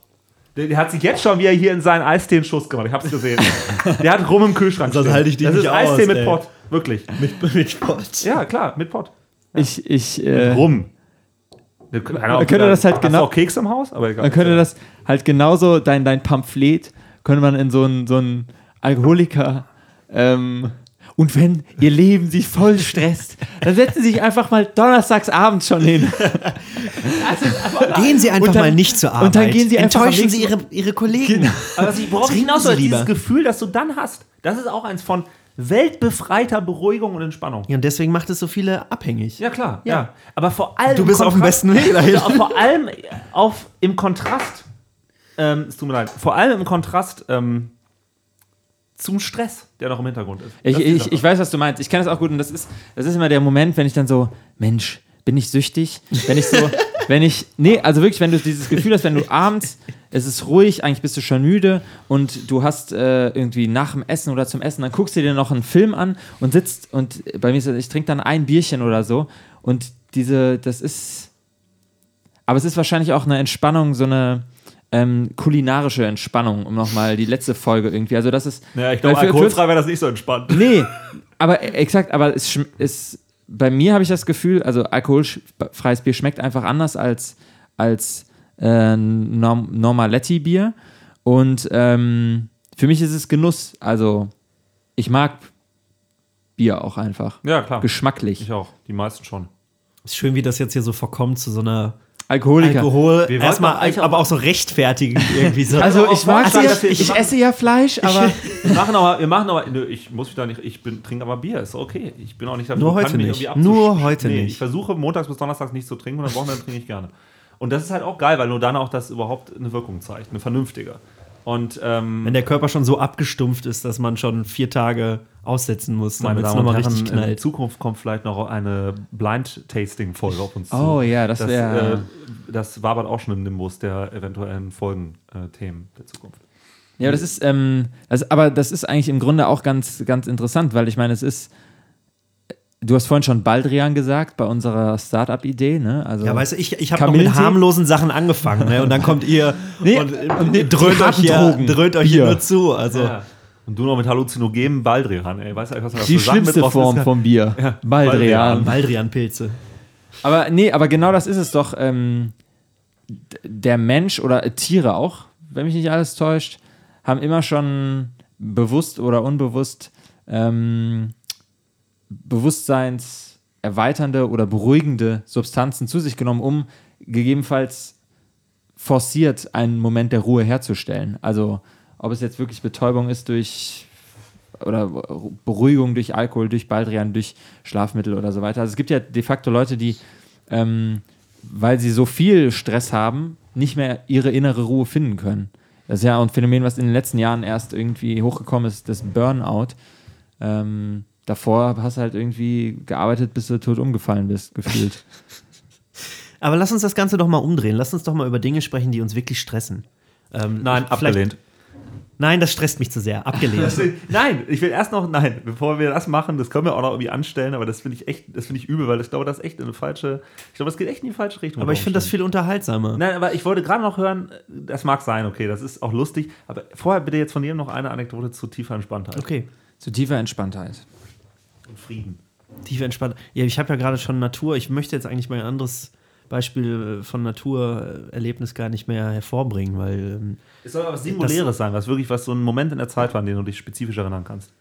Der, hat sich jetzt schon wieder hier in seinen Eistee einen Schuss gemacht. Ich hab's gesehen. *laughs* Der hat rum im Kühlschrank. Stehen. halte ich dich Das nicht ist Eistee aus, mit ey. Pott. Wirklich. Mit, mit Sport. Ja, klar, mit Pott. ich, ich äh, Rum. Man könnte das halt genau- auch Keks im Haus? Aber egal. Man könnte das halt genauso, dein, dein Pamphlet, könnte man in so einen so einen Alkoholiker. Ähm, und wenn ihr Leben sich voll stresst, dann setzen Sie sich einfach mal donnerstags abends schon hin. Gehen Sie einfach dann- mal nicht zur Arbeit. und dann gehen Sie einfach Enttäuschen Sie Ihre, Ihre Kollegen. Aber was ich, worauf ich hinaus lieber. dieses Gefühl, das du dann hast, das ist auch eins von weltbefreiter Beruhigung und Entspannung. Ja, und deswegen macht es so viele abhängig. Ja, klar. Ja. Ja. Aber vor allem. Du im bist auf dem Kontrast- besten Weg *laughs* dahin. Vor allem auf, im Kontrast. Ähm, es tut mir leid. Vor allem im Kontrast ähm, zum Stress, der noch im Hintergrund ist. Ich, ich, ich weiß, was du meinst. Ich kenne das auch gut. Und das ist, das ist immer der Moment, wenn ich dann so, Mensch, bin ich süchtig? Wenn ich so, *laughs* wenn ich, nee, also wirklich, wenn du dieses Gefühl hast, wenn du abends, es ist ruhig, eigentlich bist du schon müde und du hast äh, irgendwie nach dem Essen oder zum Essen, dann guckst du dir noch einen Film an und sitzt und bei mir ist das, ich trinke dann ein Bierchen oder so und diese, das ist, aber es ist wahrscheinlich auch eine Entspannung, so eine ähm, kulinarische Entspannung, um nochmal die letzte Folge irgendwie, also das ist, Ja, ich glaube, für- alkoholfrei wäre das nicht so entspannt. Nee, aber e- exakt, aber es ist, bei mir habe ich das Gefühl, also alkoholfreies Bier schmeckt einfach anders als, als äh, Norm Normaletti-Bier. Und ähm, für mich ist es Genuss. Also ich mag Bier auch einfach. Ja, klar. Geschmacklich. Ich auch. Die meisten schon. Ist schön, wie das jetzt hier so verkommt zu so einer Alkoholiker. Alkohol. Erstmal, aber auch so rechtfertigen irgendwie so. *laughs* Also ich mag ja, dass wir- ich esse ja Fleisch, aber *laughs* Wir machen aber, wir machen aber, nö, ich muss mich da nicht, ich bin, trinke aber Bier, ist okay. Ich bin auch nicht dafür Nur heute nicht. irgendwie Nur heute nee, nicht. Ich versuche montags bis donnerstags nicht zu trinken und am Wochenende trinke ich gerne. Und das ist halt auch geil, weil nur dann auch das überhaupt eine Wirkung zeigt, eine vernünftige. Und ähm, Wenn der Körper schon so abgestumpft ist, dass man schon vier Tage aussetzen muss, meine damit es Damen und nochmal Herren, richtig in knallt. Zukunft kommt vielleicht noch eine Blind-Tasting-Folge auf uns zu. Oh ja, das das, wäre- äh, das wabert auch schon im Nimbus der eventuellen Folgenthemen der Zukunft. Ja, aber das ist, ähm, das, aber das ist eigentlich im Grunde auch ganz, ganz interessant, weil ich meine, es ist, du hast vorhin schon Baldrian gesagt bei unserer Startup-Idee, ne? Also Ja, weißt du, ich, ich habe noch mit harmlosen Sachen angefangen, ne? Und dann kommt ihr Nee, und, und äh, die dröhnt, euch hier, dröhnt euch hier nur zu. Also, Ja. Und du noch mit Halluzinogen Baldrian, ey. Weißt du, was das die mit schlimmste drauf Form ist? vom Bier. Ja, Baldrian. Baldrian. Baldrian-Pilze. Aber nee, aber genau das ist es doch. Ähm, der Mensch oder äh, Tiere auch, wenn mich nicht alles täuscht, haben immer schon bewusst oder unbewusst ähm, bewusstseinserweiternde oder beruhigende Substanzen zu sich genommen, um gegebenenfalls forciert einen Moment der Ruhe herzustellen. Also ob es jetzt wirklich Betäubung ist durch oder Beruhigung durch Alkohol, durch Baldrian, durch Schlafmittel oder so weiter. Also es gibt ja de facto Leute, die, ähm, weil sie so viel Stress haben, nicht mehr ihre innere Ruhe finden können. Das ist ja ein Phänomen, was in den letzten Jahren erst irgendwie hochgekommen ist, das Burnout. Ähm, davor hast du halt irgendwie gearbeitet, bis du tot umgefallen bist, gefühlt. *laughs* Aber lass uns das Ganze doch mal umdrehen. Lass uns doch mal über Dinge sprechen, die uns wirklich stressen. Ähm, Nein, abgelehnt. Nein, das stresst mich zu sehr. Abgelehnt. *laughs* Nein, ich will erst noch, nein, bevor wir das machen, das können wir auch noch irgendwie anstellen, aber das finde ich echt, das finde ich übel, weil ich glaube, das ist echt in eine falsche, ich glaube, das geht echt in die falsche Richtung. Aber ich finde das viel unterhaltsamer. Nein, aber ich wollte gerade noch hören, das mag sein, okay, das ist auch lustig, aber vorher bitte jetzt von jedem noch eine Anekdote zu tiefer Entspanntheit Okay. Zu tiefer Entspanntheit. Und Frieden. Tief entspannt. Ja, ich habe ja gerade schon Natur. Ich möchte jetzt eigentlich mal ein anderes Beispiel von Naturerlebnis gar nicht mehr hervorbringen, weil ähm, Es soll aber was Singuläres sein, was wirklich was so ein Moment in der Zeit war, an den du dich spezifisch erinnern kannst.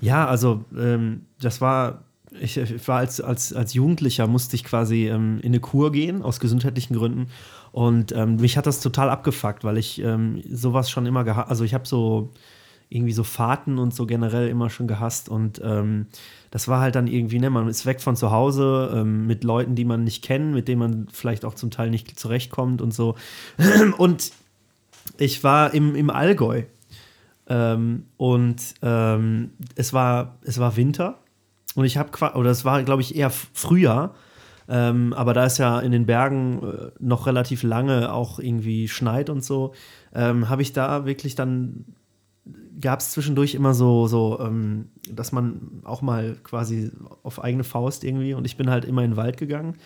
Ja, also ähm, das war, ich, ich war als, als, als Jugendlicher, musste ich quasi ähm, in eine Kur gehen, aus gesundheitlichen Gründen. Und ähm, mich hat das total abgefuckt, weil ich ähm, sowas schon immer gehasst, also ich habe so irgendwie so Fahrten und so generell immer schon gehasst. Und ähm, das war halt dann irgendwie, ne, man ist weg von zu Hause ähm, mit Leuten, die man nicht kennt, mit denen man vielleicht auch zum Teil nicht zurechtkommt und so. *clears throat* Und ich war im, im Allgäu. Ähm, und ähm, es, war, es war Winter. Und ich habe, oder es war, glaube ich, eher Frühjahr. Ähm, aber da es ja in den Bergen äh, noch relativ lange auch irgendwie schneit und so, ähm, habe ich da wirklich dann gab es zwischendurch immer so, so ähm, dass man auch mal quasi auf eigene Faust irgendwie und ich bin halt immer in den Wald gegangen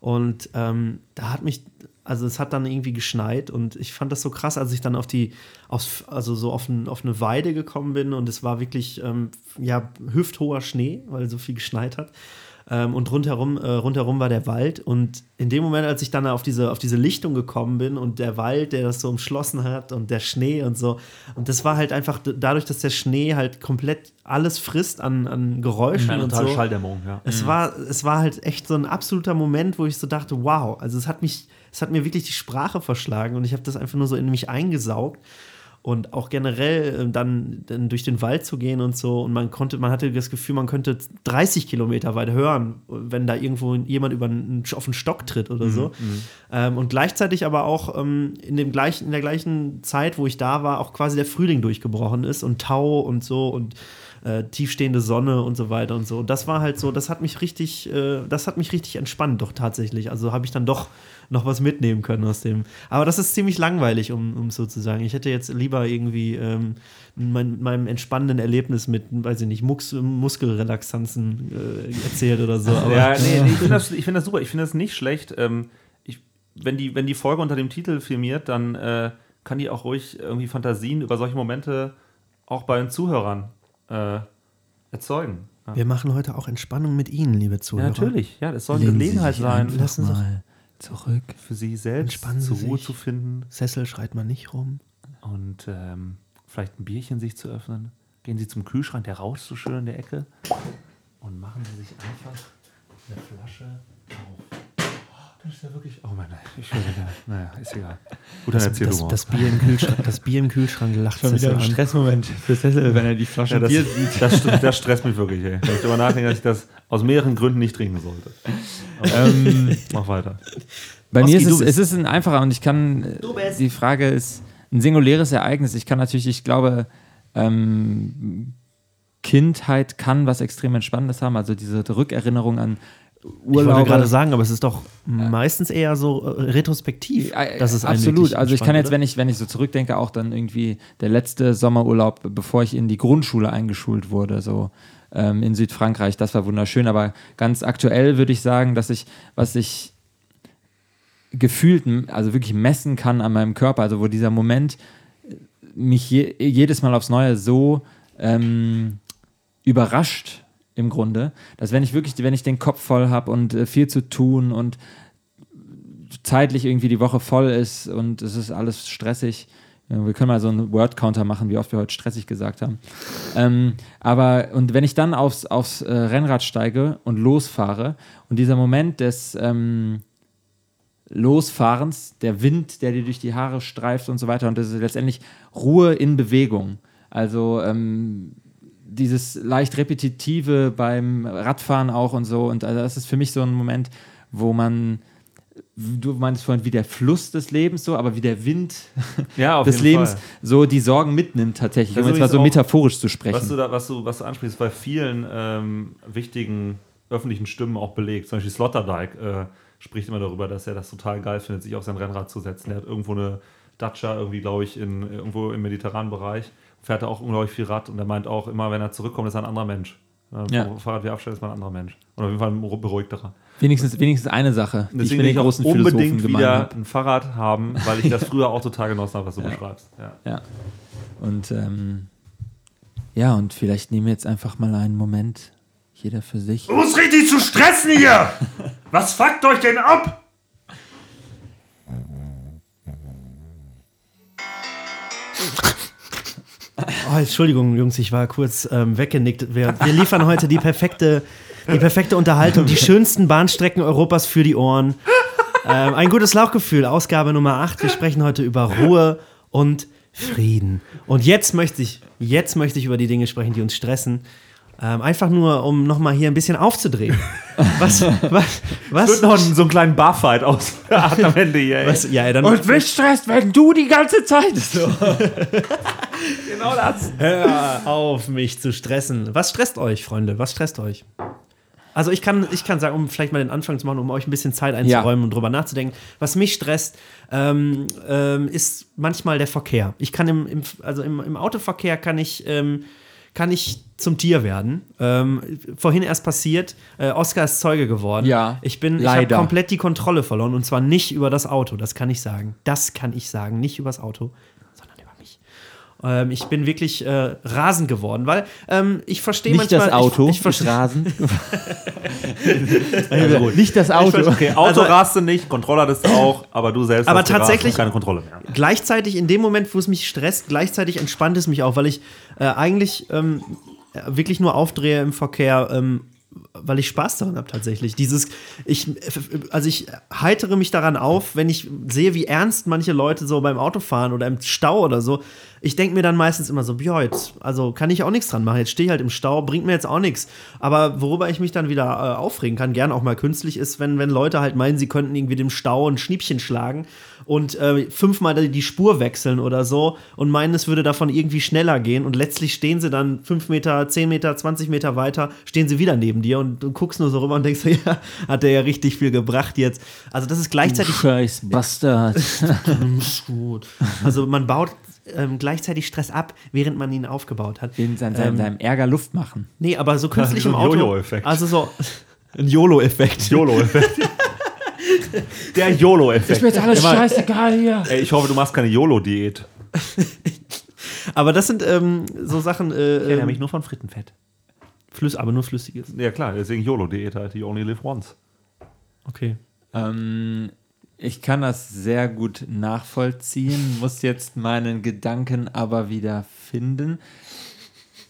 und ähm, da hat mich, also es hat dann irgendwie geschneit und ich fand das so krass, als ich dann auf die, aus, also so auf, ein, auf eine Weide gekommen bin und es war wirklich, ähm, ja, hüfthoher Schnee, weil so viel geschneit hat. Ähm, und rundherum, äh, rundherum war der Wald. Und in dem Moment, als ich dann auf diese, auf diese Lichtung gekommen bin und der Wald, der das so umschlossen hat und der Schnee und so, und das war halt einfach dadurch, dass der Schnee halt komplett alles frisst an, an Geräuschen Eine und so. Schalldämmerung, ja. Es, war, es war halt echt so ein absoluter Moment, wo ich so dachte, wow, also es hat mich, es hat mir wirklich die Sprache verschlagen und ich habe das einfach nur so in mich eingesaugt. Und auch generell äh, dann, dann durch den Wald zu gehen und so. Und man konnte, man hatte das Gefühl, man könnte 30 Kilometer weit hören, wenn da irgendwo jemand über einen, auf einen Stock tritt oder so. Ähm, und gleichzeitig aber auch ähm, in, dem gleichen, in der gleichen Zeit, wo ich da war, auch quasi der Frühling durchgebrochen ist und Tau und so und äh, tiefstehende Sonne und so weiter und so. Und das war halt so, das hat mich richtig, äh, das hat mich richtig entspannt, doch tatsächlich. Also habe ich dann doch noch was mitnehmen können aus dem. Aber das ist ziemlich langweilig, um, um so zu sagen. Ich hätte jetzt lieber irgendwie ähm, mein, meinem entspannenden Erlebnis mit, weiß ich nicht, Mux, Muskelrelaxanzen äh, erzählt oder so. Aber ja, nee, nee, *laughs* ich finde das, ich find das super. Ich finde das nicht schlecht. Ähm, ich, wenn, die, wenn die Folge unter dem Titel firmiert, dann äh, kann die auch ruhig irgendwie Fantasien über solche Momente auch bei den Zuhörern äh, erzeugen. Ja. wir machen heute auch Entspannung mit Ihnen, liebe Ja, Zuhörer. natürlich. Ja, das soll eine Gelegenheit sein, Lassen Sie- mal zurück. für Sie selbst zur Ruhe sich. zu finden Sessel schreit man nicht rum. und ähm, vielleicht ein Bierchen sich zu öffnen. Gehen Sie zum Kühlschrank, der rauscht so schön in der Ecke und machen Sie sich einfach eine Flasche ist ja wirklich. Oh meine, ich ja. Naja, ist egal. Gut, dann Das, erzähl das, du mal. das, Bier im Kühlschrank, *laughs* das Bier im Kühlschrank lacht Sessel an. Stressmoment für Sessel, wenn er die Flasche ja, das, Bier *laughs* sieht. das, st- das stresst mich wirklich, ey. Wenn ich darüber nachdenke, dass ich das aus mehreren Gründen nicht trinken sollte. ähm, Mach weiter. Bei Oski, mir ist es, es ist ein einfacher und ich kann, äh, bist. die Frage ist ein singuläres Ereignis. Ich kann natürlich, ich glaube, ähm, Kindheit kann was extrem Entspannendes haben, also diese Rückerinnerung an Ich wollte Urlaube. gerade sagen, aber es ist doch meistens eher so äh, retrospektiv. Äh, dass es Absolut. Also ich kann jetzt, wenn ich, wenn ich so zurückdenke, auch dann irgendwie der letzte Sommerurlaub, bevor ich in die Grundschule eingeschult wurde, so ähm, in Südfrankreich, das war wunderschön. Aber ganz aktuell würde ich sagen, dass ich, was ich gefühlt, also wirklich messen kann an meinem Körper, also wo dieser Moment äh, mich je, jedes Mal aufs Neue so ähm, überrascht im Grunde, dass wenn ich wirklich, wenn ich den Kopf voll habe und äh, viel zu tun und zeitlich irgendwie die Woche voll ist und es ist alles stressig. Ja, wir können mal so einen Word-Counter machen, wie oft wir heute stressig gesagt haben. Ähm, aber, und wenn ich dann aufs, aufs äh, Rennrad steige und losfahre und dieser Moment des ähm, Losfahrens, der Wind, der dir durch die Haare streift und so weiter und das ist letztendlich Ruhe in Bewegung. Also ähm, dieses leicht repetitive beim Radfahren auch und so. Und also das ist für mich so ein Moment, wo man, du meinst vorhin wie der Fluss des Lebens so, aber wie der Wind *laughs* Ja, des Lebens Fall. so die Sorgen mitnimmt tatsächlich, um jetzt mal so auch- metaphorisch zu sprechen. Was du, da, was, du, was du ansprichst, bei vielen ähm, wichtigen öffentlichen Stimmen auch belegt. Zum Beispiel Sloterdijk äh, spricht immer darüber, dass er das total geil findet, sich auf sein Rennrad zu setzen. Er hat irgendwo eine Dacia, irgendwie, glaube ich, in, irgendwo im mediterranen Bereich, fährt er auch unglaublich viel Rad und er meint auch immer, wenn er zurückkommt, ist er ein anderer Mensch. Äh, Ja. Fahrrad wieder abstellt, ist man ein anderer Mensch. Und auf jeden Fall ein beruhigterer. wenigstens, wenigstens eine Sache, die ich Deswegen ich auch großen unbedingt Philosophen gemein wieder habe. ein Fahrrad haben, weil ich *laughs* das früher auch total genossen habe, was du beschreibst. Ja. Ja. Und ähm, ja, und vielleicht nehmen wir jetzt einfach mal einen Moment, jeder für sich. Du musst richtig zu stressen hier! *laughs* Was fuckt euch denn ab? *laughs* Oh, Entschuldigung, Jungs, ich war kurz ähm, weggenickt. Wir, wir liefern heute die perfekte, die perfekte Unterhaltung, die schönsten Bahnstrecken Europas für die Ohren. Ähm, ein gutes Lauchgefühl, Ausgabe Nummer 8. Wir sprechen heute über Ruhe und Frieden. Und jetzt möchte ich, jetzt möchte ich über die Dinge sprechen, die uns stressen. Ähm, einfach nur, um nochmal hier ein bisschen aufzudrehen. *laughs* Was, was, was? Wird noch so einen kleinen Barfight aus *laughs* am Ende hier. ey. was ja, dann, Und mich stresst, wenn du die ganze Zeit so. *laughs* Genau das. Hör auf, mich zu stressen. Was stresst euch, Freunde? Was stresst euch? Also ich kann, ich kann sagen, um vielleicht mal den Anfang zu machen, um euch ein bisschen Zeit einzuräumen und drüber nachzudenken. Was mich stresst, ähm, ähm, ist manchmal der Verkehr. Ich kann im, im also im, im Autoverkehr kann ich, ähm, kann ich zum Tier werden. Ähm, vorhin erst passiert, äh, Oscar ist Zeuge geworden. Ja, ich bin, ich habe leider. komplett die Kontrolle verloren und zwar nicht über das Auto. Das kann ich sagen. Das kann ich sagen, nicht über das Auto, sondern über mich. Ähm, ich bin wirklich äh, rasend geworden, weil ähm, ich verstehe Nicht manchmal. das Auto, ich, ich ist verstehe, Rasen. *laughs* Nicht das Auto. Okay, Auto Also- rast du nicht, Controller das auch, aber du selbst Aber hast tatsächlich- keine Kontrolle mehr. gleichzeitig in dem Moment, wo es mich stresst, gleichzeitig entspannt es mich auch, weil ich äh, eigentlich ähm, äh, wirklich nur aufdrehe im Verkehr, ähm, weil ich Spaß daran habe tatsächlich. Dieses, ich, also ich heitere mich daran auf, wenn ich sehe, wie ernst manche Leute so beim Autofahren oder im Stau oder so. Ich denke mir dann meistens immer so, jetzt, also kann ich auch nichts dran machen. Jetzt stehe ich halt im Stau, bringt mir jetzt auch nichts. Aber worüber ich mich dann wieder äh, aufregen kann, gern auch mal künstlich, ist, wenn, wenn Leute halt meinen, sie könnten irgendwie dem Stau ein Schniepchen schlagen und äh, fünfmal die- Spur wechseln oder so und meinen, es würde davon irgendwie schneller gehen und letztlich stehen sie dann fünf Meter, zehn Meter, 20 Meter weiter, stehen sie wieder neben dir und du guckst nur so rüber und denkst, *laughs* ja, hat der ja richtig viel gebracht jetzt. Also das ist gleichzeitig Scheiß Bastard. gut. *laughs* Also man baut ähm, gleichzeitig Stress ab, während man ihn aufgebaut hat. In seinem, Ähm, seinem Ärger Luft machen. Nee, aber so künstlich so im ein Auto. Jojo-Effekt. Also so ein YOLO-Effekt. YOLO-Effekt. *laughs* *laughs* Der YOLO-Effekt. jetzt alles scheißegal hier. Ey, ich hoffe, du machst keine YOLO-Diät. *laughs* Aber das sind ähm, so Sachen, äh, Ich erinnere ähm, mich nur von Frittenfett. Flüss, aber nur flüssiges. Ja klar, deswegen YOLO-Diät halt. You only live once. Okay. Ähm, ich kann das sehr gut nachvollziehen, muss jetzt meinen Gedanken aber wieder finden.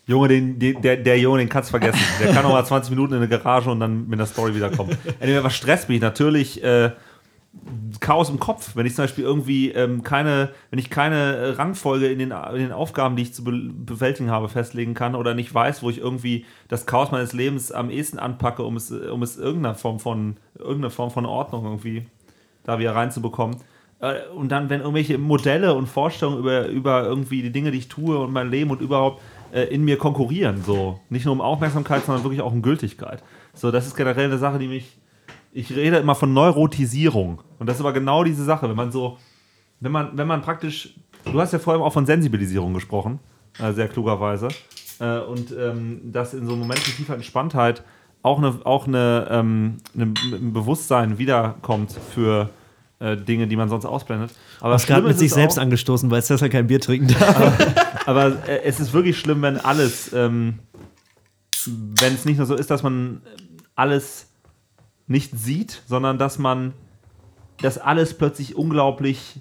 Junge, den, den, der, der Junge, den kannst du vergessen. Der kann noch mal 20 Minuten in eine Garage und dann mit der Story wiederkommen. Anyway, was stresst mich? Natürlich äh, Chaos im Kopf. Wenn ich zum Beispiel irgendwie ähm, keine, wenn ich keine Rangfolge in den, in den Aufgaben, die ich zu be bewältigen habe, festlegen kann oder nicht weiß, wo ich irgendwie das Chaos meines Lebens am ehesten anpacke, um es, um es irgendeiner Form von, irgendeine Form von Ordnung irgendwie da wieder reinzubekommen. Äh, Und dann, wenn irgendwelche Modelle und Vorstellungen über, über irgendwie die Dinge, die ich tue und mein Leben und überhaupt äh, in mir konkurrieren, so. Nicht nur um Aufmerksamkeit, sondern wirklich auch um Gültigkeit. So, das ist generell eine Sache, die mich, ich rede immer von Neurotisierung. Und das ist aber genau diese Sache, wenn man so, wenn man, wenn man praktisch, du hast ja vorhin auch von Sensibilisierung gesprochen, äh, sehr klugerweise. Äh, und ähm, dass in so Momenten tiefer Entspanntheit auch eine, auch eine, ähm, eine, ein Bewusstsein wiederkommt für äh, Dinge, die man sonst ausblendet. Aber Was gerade mit sich es selbst auch, angestoßen, weil Cesar kein Bier trinken darf. *laughs* Aber äh, es ist wirklich schlimm, wenn alles, ähm, wenn es nicht nur so ist, dass man alles nicht sieht, sondern dass man das alles plötzlich unglaublich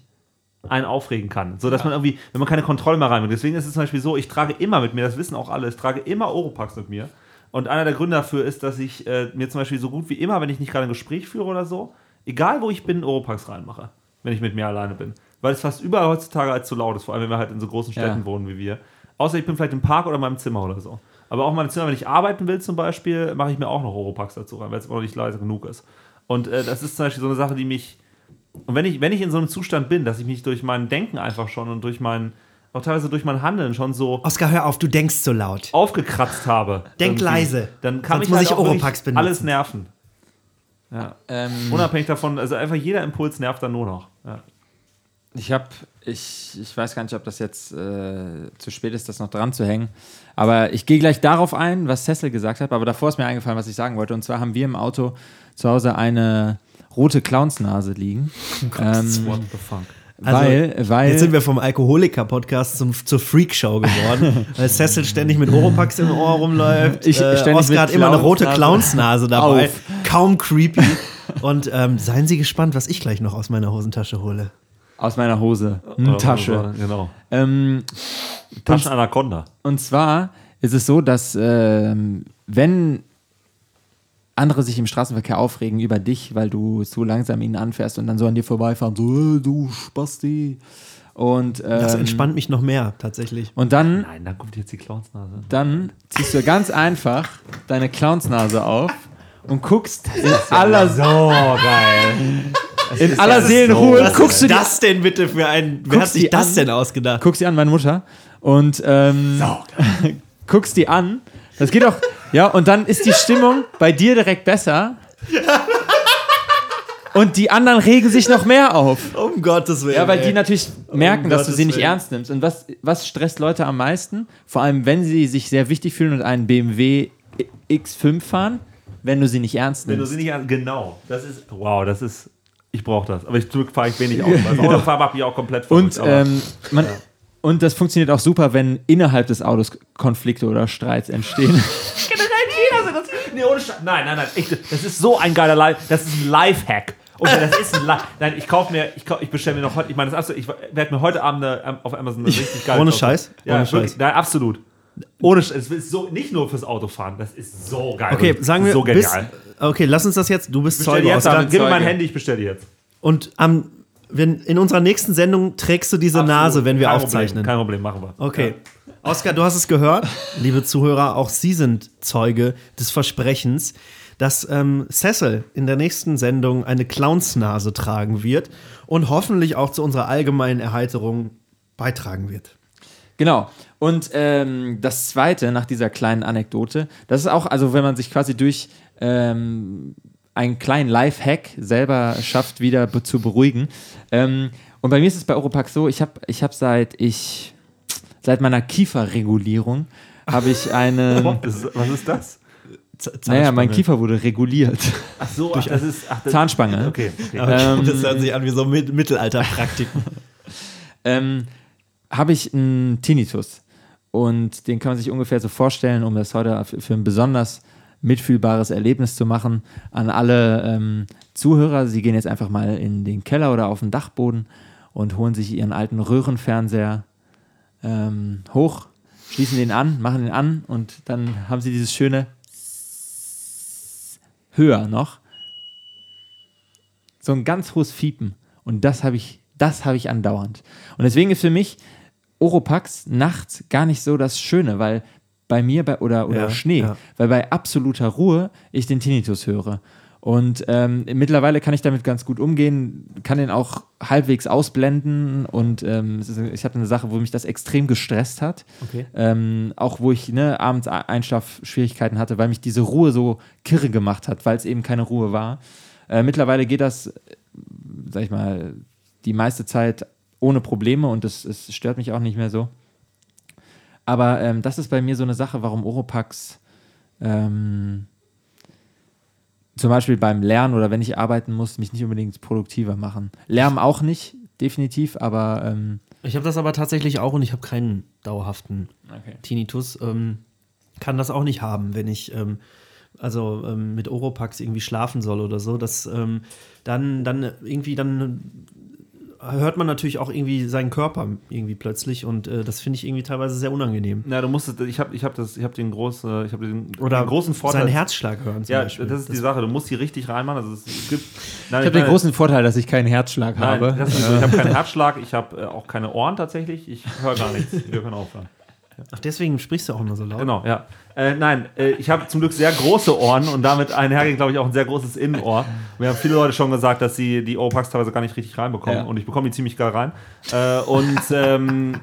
einen aufregen kann. So dass man irgendwie, wenn man keine Kontrolle mehr reinbringt. Deswegen ist es zum Beispiel so, ich trage immer mit mir, das wissen auch alle, ich trage immer Oropax mit mir. Und einer der Gründe dafür ist, dass ich äh, mir zum Beispiel so gut wie immer, wenn ich nicht gerade ein Gespräch führe oder so, egal wo ich bin, Oropax reinmache, wenn ich mit mir alleine bin. Weil es fast überall heutzutage als zu laut ist, vor allem wenn wir halt in so großen Städten Ja. wohnen wie wir. Außer ich bin vielleicht im Park oder in meinem Zimmer oder so. Aber auch in meinem Zimmer, wenn ich arbeiten will zum Beispiel, mache ich mir auch noch Oropax dazu rein, weil es immer noch nicht leise genug ist. Und äh, das ist zum Beispiel so eine Sache, die mich. Und wenn ich, wenn ich in so einem Zustand bin, dass ich mich durch mein Denken einfach schon und durch mein, auch teilweise durch mein Handeln schon so Oskar, hör auf, du denkst so laut. aufgekratzt habe. *laughs* Denk irgendwie, leise. Dann kann Sonst mich muss halt ich auch wirklich Oropax benutzen. alles nerven. Ja. Ähm, Unabhängig davon, also einfach jeder Impuls nervt dann nur noch. Ja. Ich habe, ich, ich weiß gar nicht, ob das jetzt äh, zu spät ist, das noch dran zu hängen. Aber ich gehe gleich darauf ein, was Cecil gesagt hat. Aber davor ist mir eingefallen, was ich sagen wollte. Und zwar haben wir im Auto zu Hause eine rote Clownsnase liegen. ähm, What the fuck? Also, weil, weil Jetzt sind wir vom Alkoholiker-Podcast zum, zur Freakshow geworden, *laughs* weil Cecil ständig mit Oropax im Ohr rumläuft. Ich äh, mit hat immer eine rote Clownsnase Clownsnase dabei. auf. Kaum creepy. Und ähm, seien Sie gespannt, was ich gleich noch aus meiner Hosentasche hole. Aus meiner Hose eine Tasche. Genau. Ähm, Taschenanaconda. Und zwar ist es so, dass ähm, wenn andere sich im Straßenverkehr aufregen über dich, weil du zu langsam ihnen anfährst und dann so an dir vorbeifahren, so, äh, du Spasti. Und, ähm, Das entspannt mich noch mehr, tatsächlich. und dann, Nein, da kommt jetzt die Clownsnase. dann ziehst du ganz einfach deine Clownsnase auf und guckst in aller, So geil. In aller Seelenruhe, Was guckst du ist dir das denn bitte für ein. Wer hat sich die das an. denn ausgedacht? guckst sie an, meine Mutter, und ähm, *laughs* guckst die an. Das geht auch, ja, und dann ist die Stimmung bei dir direkt besser. Und die anderen regen sich noch mehr auf. Um Gottes Willen. Ja, weil die natürlich merken, dass du Gottes sie nicht Willen. ernst nimmst. Und was, was stresst Leute am meisten? Vor allem, wenn sie sich sehr wichtig fühlen und einen BMW X5 fahren, wenn du sie nicht ernst Wenn du nimmst. sie nicht an. Genau. Das ist. Wow, das ist. Ich brauche das. Aber ich fahre ich wenig *laughs* Auto. Weil das Autofahren macht mich auch komplett Und, verrückt, aber- ähm, man, und das funktioniert auch super, wenn innerhalb des Autos Konflikte oder Streits entstehen. *laughs* generell jeder so. Das, nee, ohne Scheiß. Nein, nein, nein. Echt, das ist so ein geiler Life. Das ist ein Lifehack. Und das ist ein Li Nein, ich kaufe mir, ich, kauf, ich bestelle mir noch heute, ich meine, das ist absolut, ich werde mir heute Abend eine, auf Amazon eine *laughs* richtig geile Ohne. Scheiß? Ja, Ohne wirklich. Scheiß. Nein, absolut. Ohne. Es ist so, nicht nur fürs Autofahren, das ist so geil. Okay, sagen wir. So bis, genial. okay, lass uns das jetzt. Du bist Zeuge, jetzt, Oskar. David. gib mir mein. Handy, ich bestelle jetzt. Und am, wenn, in unserer nächsten Sendung trägst du diese Absolut. Nase, wenn wir Kein aufzeichnen. Problem, kein Problem, machen wir. Okay. Oskar, du hast es gehört, liebe Zuhörer, auch Sie sind Zeuge des Versprechens, dass ähm, Cecil in der nächsten Sendung eine Clownsnase tragen wird und hoffentlich auch zu unserer allgemeinen Erheiterung beitragen wird. Genau. Und ähm, das Zweite nach dieser kleinen Anekdote, das ist auch, also wenn man sich quasi durch ähm, einen kleinen Live-Hack selber schafft, wieder be zu beruhigen. Ähm, und bei mir ist es bei Oropax so, ich habe ich hab seit ich, seit meiner Kieferregulierung, habe ich eine, *laughs* was ist das? Z naja, mein. Kiefer wurde reguliert. Ach so, ach, das ist. Ach, das, Zahnspange. Okay, okay. Okay, Ähm, das hört sich an wie so Mit Mittelalterpraktiken. *laughs* ähm, habe ich einen Tinnitus. Und den kann man sich ungefähr so vorstellen, um das heute für ein besonders mitfühlbares Erlebnis zu machen. An alle ähm, Zuhörer, sie gehen jetzt einfach mal in den Keller oder auf den Dachboden und holen sich ihren alten Röhrenfernseher ähm, hoch, schließen den an, machen den an und dann haben sie dieses schöne höher noch. So ein ganz hohes Fiepen. Und das habe ich, das habe ich andauernd. Und deswegen ist für mich Oropax nachts gar nicht so das Schöne, weil bei mir bei, oder, oder Ja, Schnee, ja. weil bei absoluter Ruhe ich den Tinnitus höre. Und ähm, mittlerweile kann ich damit ganz gut umgehen, kann den auch halbwegs ausblenden und ähm, ich hatte eine Sache, wo mich das extrem gestresst hat. Okay. Ähm, auch wo ich ne, abends Einschlafschwierigkeiten hatte, weil mich diese Ruhe so kirre gemacht hat, weil es eben keine Ruhe war. Äh, mittlerweile geht das, äh, sag ich mal, die meiste Zeit ohne Probleme und es, es stört mich auch nicht mehr so. Aber ähm, das ist bei mir so eine Sache, warum Oropax ähm, zum Beispiel beim Lernen oder wenn ich arbeiten muss, mich nicht unbedingt produktiver machen. Lärm auch nicht, definitiv, aber ähm, Ich habe das aber tatsächlich auch und ich habe keinen dauerhaften Tinnitus. Ähm, kann das auch nicht haben, wenn ich ähm, also ähm, mit Oropax irgendwie schlafen soll oder so. Das ähm, dann, dann irgendwie dann hört man natürlich auch irgendwie seinen Körper irgendwie plötzlich und äh, das finde ich irgendwie teilweise sehr unangenehm. Na, du musst, ich habe ich hab das, ich habe den, groß, ich hab den, Oder den großen Vorteil. seinen Herzschlag hören zum ja, Beispiel. das ist die Sache. Du musst die richtig reinmachen. Also es, gibt, nein, ich habe den großen Vorteil, dass ich keinen Herzschlag Nein, habe. das ich habe keinen Herzschlag, ich habe äh, auch keine Ohren tatsächlich. Ich höre gar nichts. Wir können aufhören. Ach, deswegen sprichst du auch immer so laut. Genau, ja. Äh, nein, äh, ich habe zum Glück sehr große Ohren und damit einhergehend, glaube ich, auch ein sehr großes Innenohr. Mir haben viele Leute schon gesagt, dass sie die Oropax teilweise gar nicht richtig reinbekommen Ja. und ich bekomme die ziemlich geil rein. Äh, und *laughs* ähm,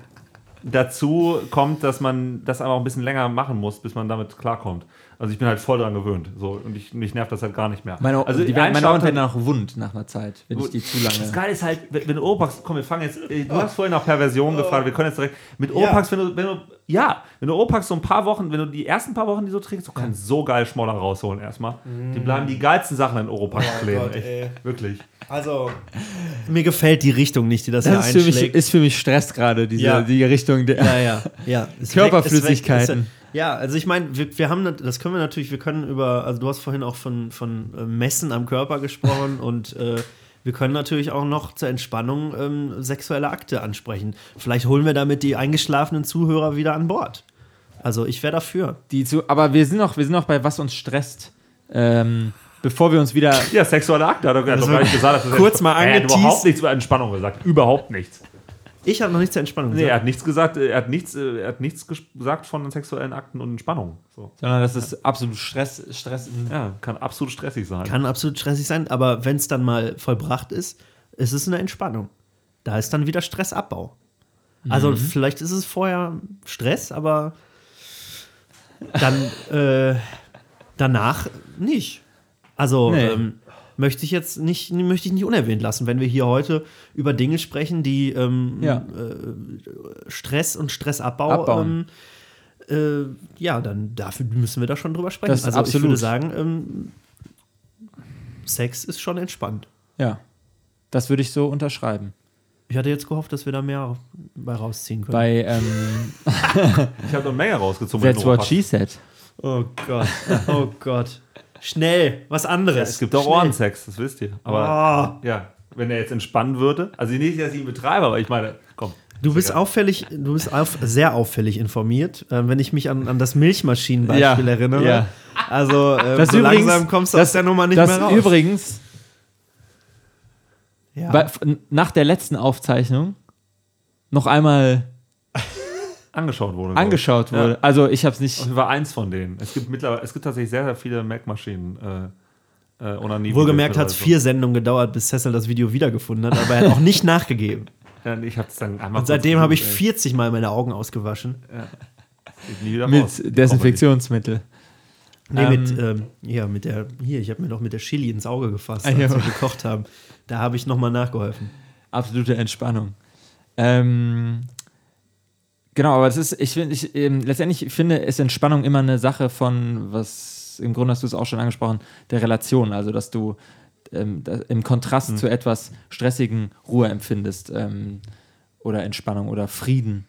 dazu kommt, dass man das aber auch ein bisschen länger machen muss, bis man damit klarkommt. Also ich bin halt voll dran gewöhnt. So, und ich, mich nervt das halt gar nicht mehr. Meine, also die, meine Einschalten- Ohren werden auch wund nach einer Zeit, wenn ich die zu das lange. Geile ist halt, wenn, wenn du Oropax, komm, wir fangen jetzt, äh, du hast vorhin nach Perversion gefragt, wir können jetzt direkt, mit Oropax, wenn du, wenn du, ja, wenn du Oropax so ein paar Wochen, wenn du die ersten paar Wochen die so trägst, du kannst so geil Schmoller rausholen erstmal. Die bleiben die geilsten Sachen in Oropax kleben, Gott, echt, ey. wirklich. Also, mir gefällt die Richtung nicht, die das, Das ist hier für, mich, einschlägt. ist für mich Stress gerade, diese Ja. die Richtung. Der, Ja, ja, ja. *laughs* Körperflüssigkeiten. Ja, also ich meine, wir, wir haben, das können wir natürlich, wir können über, also du hast vorhin auch von, von äh, Messen am Körper gesprochen *laughs* und äh, wir können natürlich auch noch zur Entspannung ähm, sexuelle Akte ansprechen. Vielleicht holen wir damit die eingeschlafenen Zuhörer wieder an Bord. Also ich wäre dafür. Die zu, aber wir sind noch, wir sind noch bei was uns stresst. Ähm, bevor wir uns wieder. Ja, sexuelle Akte hat er hat doch gar nicht gesagt. dass das kurz mal Er hat angeteased. überhaupt nichts über Entspannung gesagt, überhaupt nichts. Ich habe noch nichts zur Entspannung Nee, er gesagt. hat nichts gesagt, äh, er hat nichts, äh, er hat nichts ges- gesagt von sexuellen Akten und Entspannung. So. Sondern das ist absolut Stress. Stress Ja, kann absolut stressig sein. Kann absolut stressig sein, aber wenn es dann mal vollbracht ist, ist es eine Entspannung. Da ist dann wieder Stressabbau. Also Mhm. vielleicht ist es vorher Stress, aber dann äh, danach nicht. Also Nee. ähm, möchte ich jetzt nicht, möchte ich nicht unerwähnt lassen, wenn wir hier heute über Dinge sprechen, die ähm, Ja. äh, Stress und Stressabbau Abbauen. ähm, äh, ja, dann dafür müssen wir da schon drüber sprechen. Also ich absolut. würde sagen, ähm, Sex ist schon entspannt. Ja. Das würde ich so unterschreiben. Ich hatte jetzt gehofft, dass wir da mehr bei rausziehen können. Bei ähm, *laughs* Ich habe eine Menge rausgezogen. That's What. She Said. oh Gott, oh Gott. Schnell, was anderes. Es gibt auch Schnell. Ohrensex, das wisst ihr. Aber Oh. ja, wenn er jetzt entspannen würde, also nicht, dass ich ihn betreibe, aber ich meine, komm. Du bist Ja. auffällig, du bist auf, sehr auffällig informiert, ähm, wenn ich mich an, an das Milchmaschinenbeispiel Ja, erinnere. ja. Also ähm, Das so übrigens- langsam kommst du das- aus der Nummer nicht das mehr raus. übrigens ja. bei, nach der letzten Aufzeichnung noch einmal Angeschaut wurde. angeschaut Ja. wurde. Also ich habe es nicht. Ich war eins von denen. Es gibt mittlerweile, es gibt tatsächlich sehr, sehr viele Mac-Maschinen. Äh, äh, Wohlgemerkt hat es vier Sendungen gedauert, bis Cecil das Video wiedergefunden hat, aber er hat auch nicht *laughs* nachgegeben. Ja, ich habe es dann einmal Und seitdem habe ich gesucht, 40 Mal meine Augen ausgewaschen. nie wieder raus. Mit Desinfektionsmittel. Nee, Ähm, mit, ähm, ja, mit der, hier, ich habe mir doch mit der Chili ins Auge gefasst, Ah, als ja. wir gekocht haben. Da habe ich nochmal nachgeholfen. Absolute Entspannung. Ähm, genau, aber das ist, ich finde, ich, ähm, letztendlich finde, ist Entspannung immer eine Sache von, was im Grunde hast du es auch schon angesprochen, der Relation. Also, dass du ähm, da, im Kontrast zu etwas stressigen Ruhe empfindest ähm, oder Entspannung oder Frieden.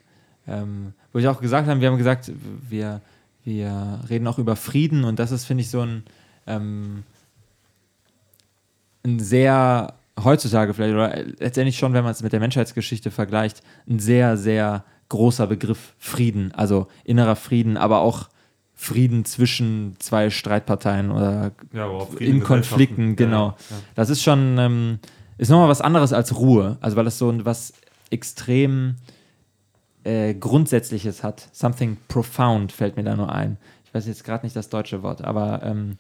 Ähm, wo ich auch gesagt habe, wir haben gesagt, wir, wir reden auch über Frieden und das ist, finde ich, so ein, ähm, ein sehr, heutzutage vielleicht, oder letztendlich schon, wenn man es mit der Menschheitsgeschichte vergleicht, ein sehr, sehr großer Begriff Frieden. Also innerer Frieden, aber auch Frieden zwischen zwei Streitparteien oder Ja, in Konflikten, genau. Ja, ja. Das ist schon, ähm, ist nochmal was anderes als Ruhe. Also weil das so was extrem äh, Grundsätzliches hat. Something profound fällt mir da nur ein. Ich weiß jetzt gerade nicht das deutsche Wort, aber ähm,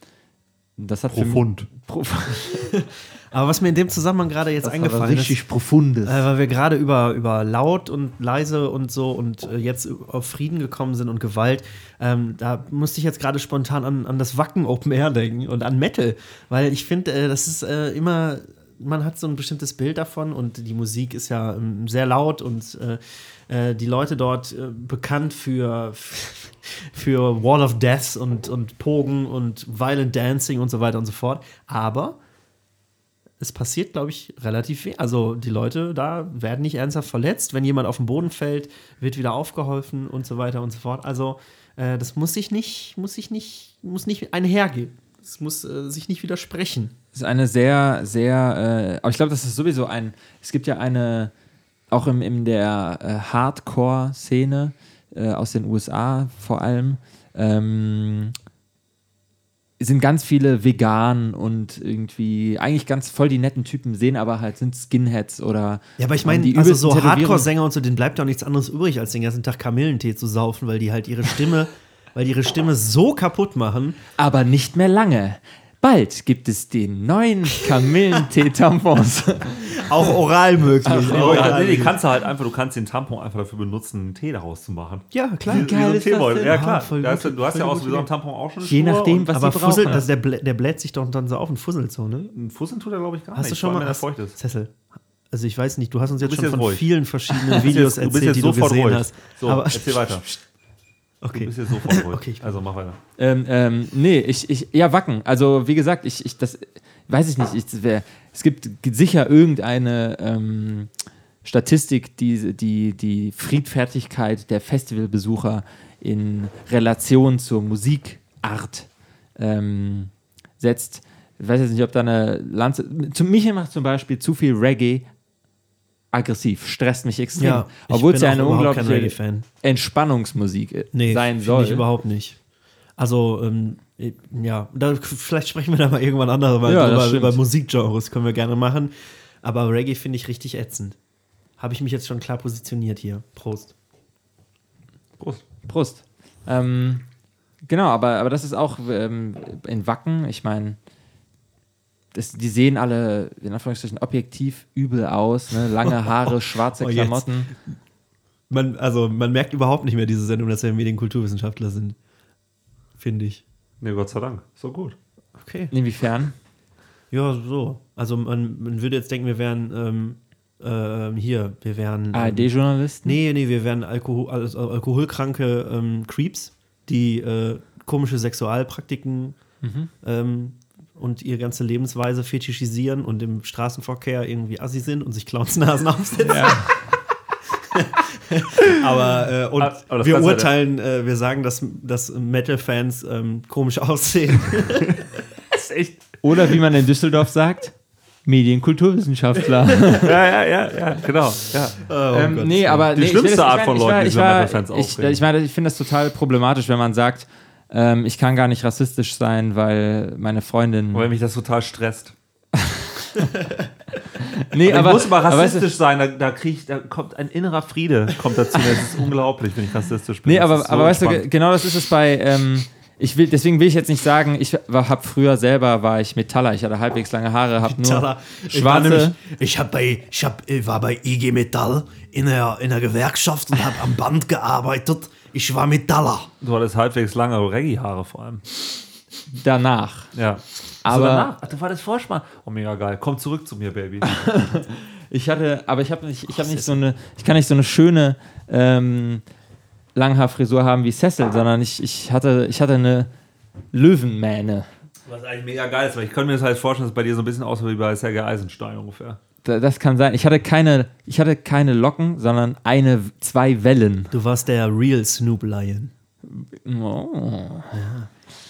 Das hat Profund. *laughs* Aber was mir in dem Zusammenhang gerade jetzt eingefallen ist, profundes. äh, weil wir gerade über, über laut und leise und so und äh, jetzt auf Frieden gekommen sind und Gewalt, ähm, da musste ich jetzt gerade spontan an, an das Wacken Open Air denken und an Metal, weil ich finde, äh, das ist äh, immer, man hat so ein bestimmtes Bild davon und die Musik ist ja ähm, sehr laut und äh, äh, die Leute dort äh, bekannt für, *laughs* für Wall of Death und, und Pogen und Violent Dancing und so weiter und so fort. Aber es passiert, glaube ich, relativ wenig. Also die Leute da werden nicht ernsthaft verletzt. Wenn jemand auf den Boden fällt, wird wieder aufgeholfen und so weiter und so fort. Also äh, das muss sich nicht, muss sich nicht, muss nicht einhergehen. Es muss äh, sich nicht widersprechen. Das ist eine sehr, sehr, äh, aber ich glaube, das ist sowieso ein, es gibt ja eine, auch im, in der äh, Hardcore-Szene äh, aus den USA vor allem, ähm, sind ganz viele vegan und irgendwie eigentlich ganz voll die netten Typen, sehen aber halt, sind Skinheads oder Ja, aber ich meine, die also so. Hardcore-Sänger und so, denen bleibt ja auch nichts anderes übrig, als den ganzen Tag Kamillentee zu saufen, weil die halt ihre Stimme, weil die ihre Stimme so kaputt machen. Aber nicht mehr lange. Bald gibt es den neuen Kamillentee-Tampons. *laughs* Auch oral möglich. Ja, oral nee, die kannst du halt einfach, du kannst den Tampon einfach dafür benutzen, einen Tee daraus zu machen. ja, klar. Wie so ein ist? Ja, Ah, klar. voll Da hast du, du hast ja auch sowieso einen. Tampon auch schon. eine Je Schnur nachdem, was Aber sie Fussel, brauchen. das, der, der bläht sich doch dann so auf und fusselt so, ne? Ein Fusseln tut er, glaube ich, gar Hast nicht. du schon mal. wenn er feucht ist. Cecil, also ich weiß nicht, du hast uns jetzt schon jetzt von ruhig. vielen verschiedenen *laughs* Videos jetzt, du bist erzählt, jetzt die du sofort gesehen ruhig. hast. So, Aber, erzähl weiter. *laughs* Du okay. bist jetzt sofort ruhig. Okay, also mach weiter. Ähm, ähm, nee, ich, ich, ja, Wacken. Also, wie gesagt, ich, ich, das, weiß ich nicht. Ich, wär, es gibt sicher irgendeine ähm, Statistik, die, die die Friedfertigkeit der Festivalbesucher in Relation zur Musikart ähm, setzt. Ich weiß jetzt nicht, ob da eine Lanze. Zu mich macht zum Beispiel zu viel Reggae aggressiv, stresst mich extrem. Ja, ich Obwohl es bin ja eine auch überhaupt kein unglaubliche Reggae-Fan. Entspannungsmusik äh, Nee, sein finde soll. ich überhaupt nicht. Also, ähm, ja, da, vielleicht sprechen wir da mal irgendwann anderes mal Ja, drüber, über Musikgenres, können wir gerne machen. Aber Reggae finde ich richtig ätzend. Habe ich mich jetzt schon klar positioniert hier. Prost. Prost. Prost. Ähm, genau, aber, aber das ist auch ähm, in Wacken, ich meine, das- die sehen alle, in Anführungsstrichen, objektiv übel aus. Ne? Lange Haare, *laughs* schwarze Oh, jetzt. Klamotten. Man, also, man merkt überhaupt nicht mehr diese Sendung, dass wir Medienkulturwissenschaftler sind. Finde ich. Nee, Gott sei Dank. So gut. Okay. Inwiefern? Ja, so. Also, man, man würde jetzt denken, wir wären ähm, ähm, hier, wir wären. ähm, ARD-Journalisten? Nee, nee, wir wären Alkohol, also alkoholkranke ähm, Creeps, die äh, komische Sexualpraktiken ähm, und ihre ganze Lebensweise fetischisieren und im Straßenverkehr irgendwie assi sind und sich Clownsnasen *laughs* aufsetzen. *laughs* aber äh, und aber das wir ja- urteilen, äh, wir sagen, dass, dass Metal-Fans ähm, komisch *laughs* aussehen. Das ist echt. Oder wie man in Düsseldorf sagt, Medienkulturwissenschaftler. Ja, ja, ja, ja, genau. Ja. ähm, nee, aber Die nee, ich will schlimmste das- ich Art von ich Leuten, die ich ich, aufregen. ich meine, ich finde das total problematisch, wenn man sagt, ähm, ich kann gar nicht rassistisch sein, weil meine Freundin. Weil mich das total stresst. *laughs* nee, Aber, ich muss mal aber weißt du- rassistisch sein, da, da, krieg ich, da kommt ein innerer Friede kommt dazu. Das ist unglaublich, wenn ich rassistisch bin. Nee, aber, so aber weißt du, genau das ist es bei. Ähm, ich will, deswegen will ich jetzt nicht sagen, ich habe früher selber war ich Metaller, ich hatte halbwegs lange Haare, habe nur Metaller. Ich war schwarze. nämlich- Ich, hab bei, ich, hab, war bei IG Metall in der, in der Gewerkschaft und habe am Band gearbeitet. Ich war Metaller. Du hattest halbwegs lange Reggae-Haare vor allem. danach. Ja. Aber- so danach. Ach, du war das Vorspann. Oh, mega geil. Komm zurück zu mir, Baby. *laughs* Ich hatte, aber ich habe nicht, ich habe nicht so eine, ich kann nicht so eine schöne ähm, Langhaarfrisur haben wie Cecil, sondern ich, ich hatte, ich hatte eine Löwenmähne. Was eigentlich mega geil ist, weil ich könnte mir das halt vorstellen, dass es bei dir so ein bisschen aussieht wie bei Sergei Eisenstein ungefähr. Da- Das kann sein. Ich hatte keine, ich hatte keine Locken, sondern eine, zwei Wellen. Du warst der Real Snoop Lion. Oh.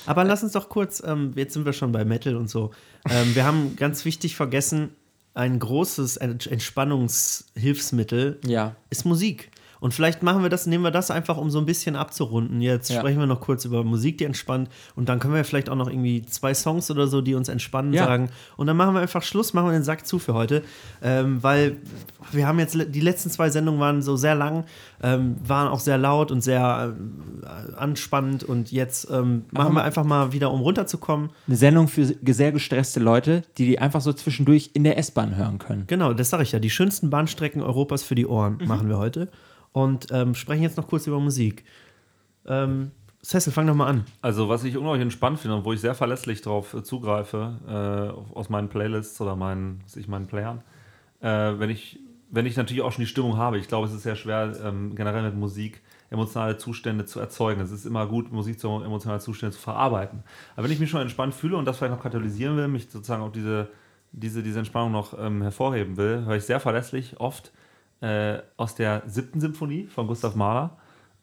Aber lass uns doch kurz, ähm, jetzt sind wir schon bei Metal und so. Ähm, wir haben ganz wichtig vergessen, ein großes Ent- Entspannungshilfsmittel Ja. ist Musik. Und vielleicht machen wir das, nehmen wir das einfach, um so ein bisschen abzurunden. Jetzt Ja. sprechen wir noch kurz über Musik, die entspannt. Und dann können wir vielleicht auch noch irgendwie zwei Songs oder so, die uns entspannen, Ja. sagen. Und dann machen wir einfach Schluss, machen wir den Sack zu für heute. Ähm, weil wir haben jetzt, die letzten zwei Sendungen waren so sehr lang, ähm, waren auch sehr laut und sehr äh, anspannend. Und jetzt ähm, machen wir einfach mal wieder, um runterzukommen. Eine Sendung für sehr gestresste Leute, die die einfach so zwischendurch in der S-Bahn hören können. Genau, das sage ich ja. Die schönsten Bahnstrecken Europas für die Ohren Mhm. machen wir heute. Und ähm, sprechen jetzt noch kurz über Musik. Ähm, Cecil, fang doch mal an. Also, was ich unglaublich entspannt finde und wo ich sehr verlässlich drauf äh, zugreife, äh, aus meinen Playlists oder meinen, ich meinen Playern, äh, wenn ich, wenn ich natürlich auch schon die Stimmung habe. Ich glaube, es ist sehr schwer, ähm, generell mit Musik emotionale Zustände zu erzeugen. Es ist immer gut, Musik zu emotionale Zustände zu verarbeiten. Aber wenn ich mich schon entspannt fühle und das vielleicht noch katalysieren will, mich sozusagen auf diese, diese, diese Entspannung noch ähm, hervorheben will, höre ich sehr verlässlich oft äh, aus der siebten Symphonie von Gustav Mahler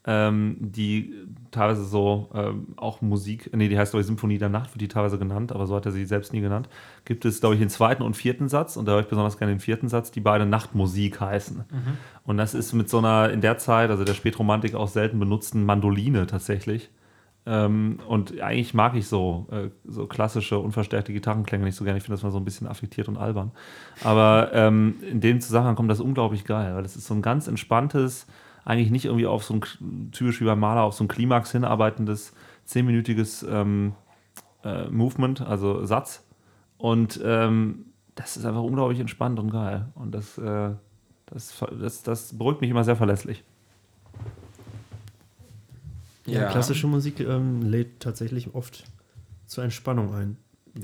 ähm, die teilweise so ähm, auch Musik, nee, die heißt glaube ich Symphonie der Nacht, wird die teilweise genannt, aber so hat er sie selbst nie genannt, gibt es glaube ich den zweiten und vierten Satz und da höre ich besonders gerne den vierten Satz, die beide Nachtmusik heißen. Und das ist mit so einer in der Zeit, also der Spätromantik auch selten benutzten Mandoline tatsächlich. Ähm, und eigentlich mag ich so, äh, so klassische, unverstärkte Gitarrenklänge nicht so gerne. Ich finde das mal so ein bisschen affektiert und albern. Aber ähm, in dem Zusammenhang kommt das unglaublich geil, weil das ist so ein ganz entspanntes, eigentlich nicht irgendwie auf so ein, typisch wie beim Maler, auf so ein Klimax hinarbeitendes, zehnminütiges ähm, äh, Movement, also Satz. Und ähm, das ist einfach unglaublich entspannt und geil. Und das, äh, das, das, das beruhigt mich immer sehr verlässlich. Ja, Ja. klassische Musik ähm, lädt tatsächlich oft zur Entspannung ein.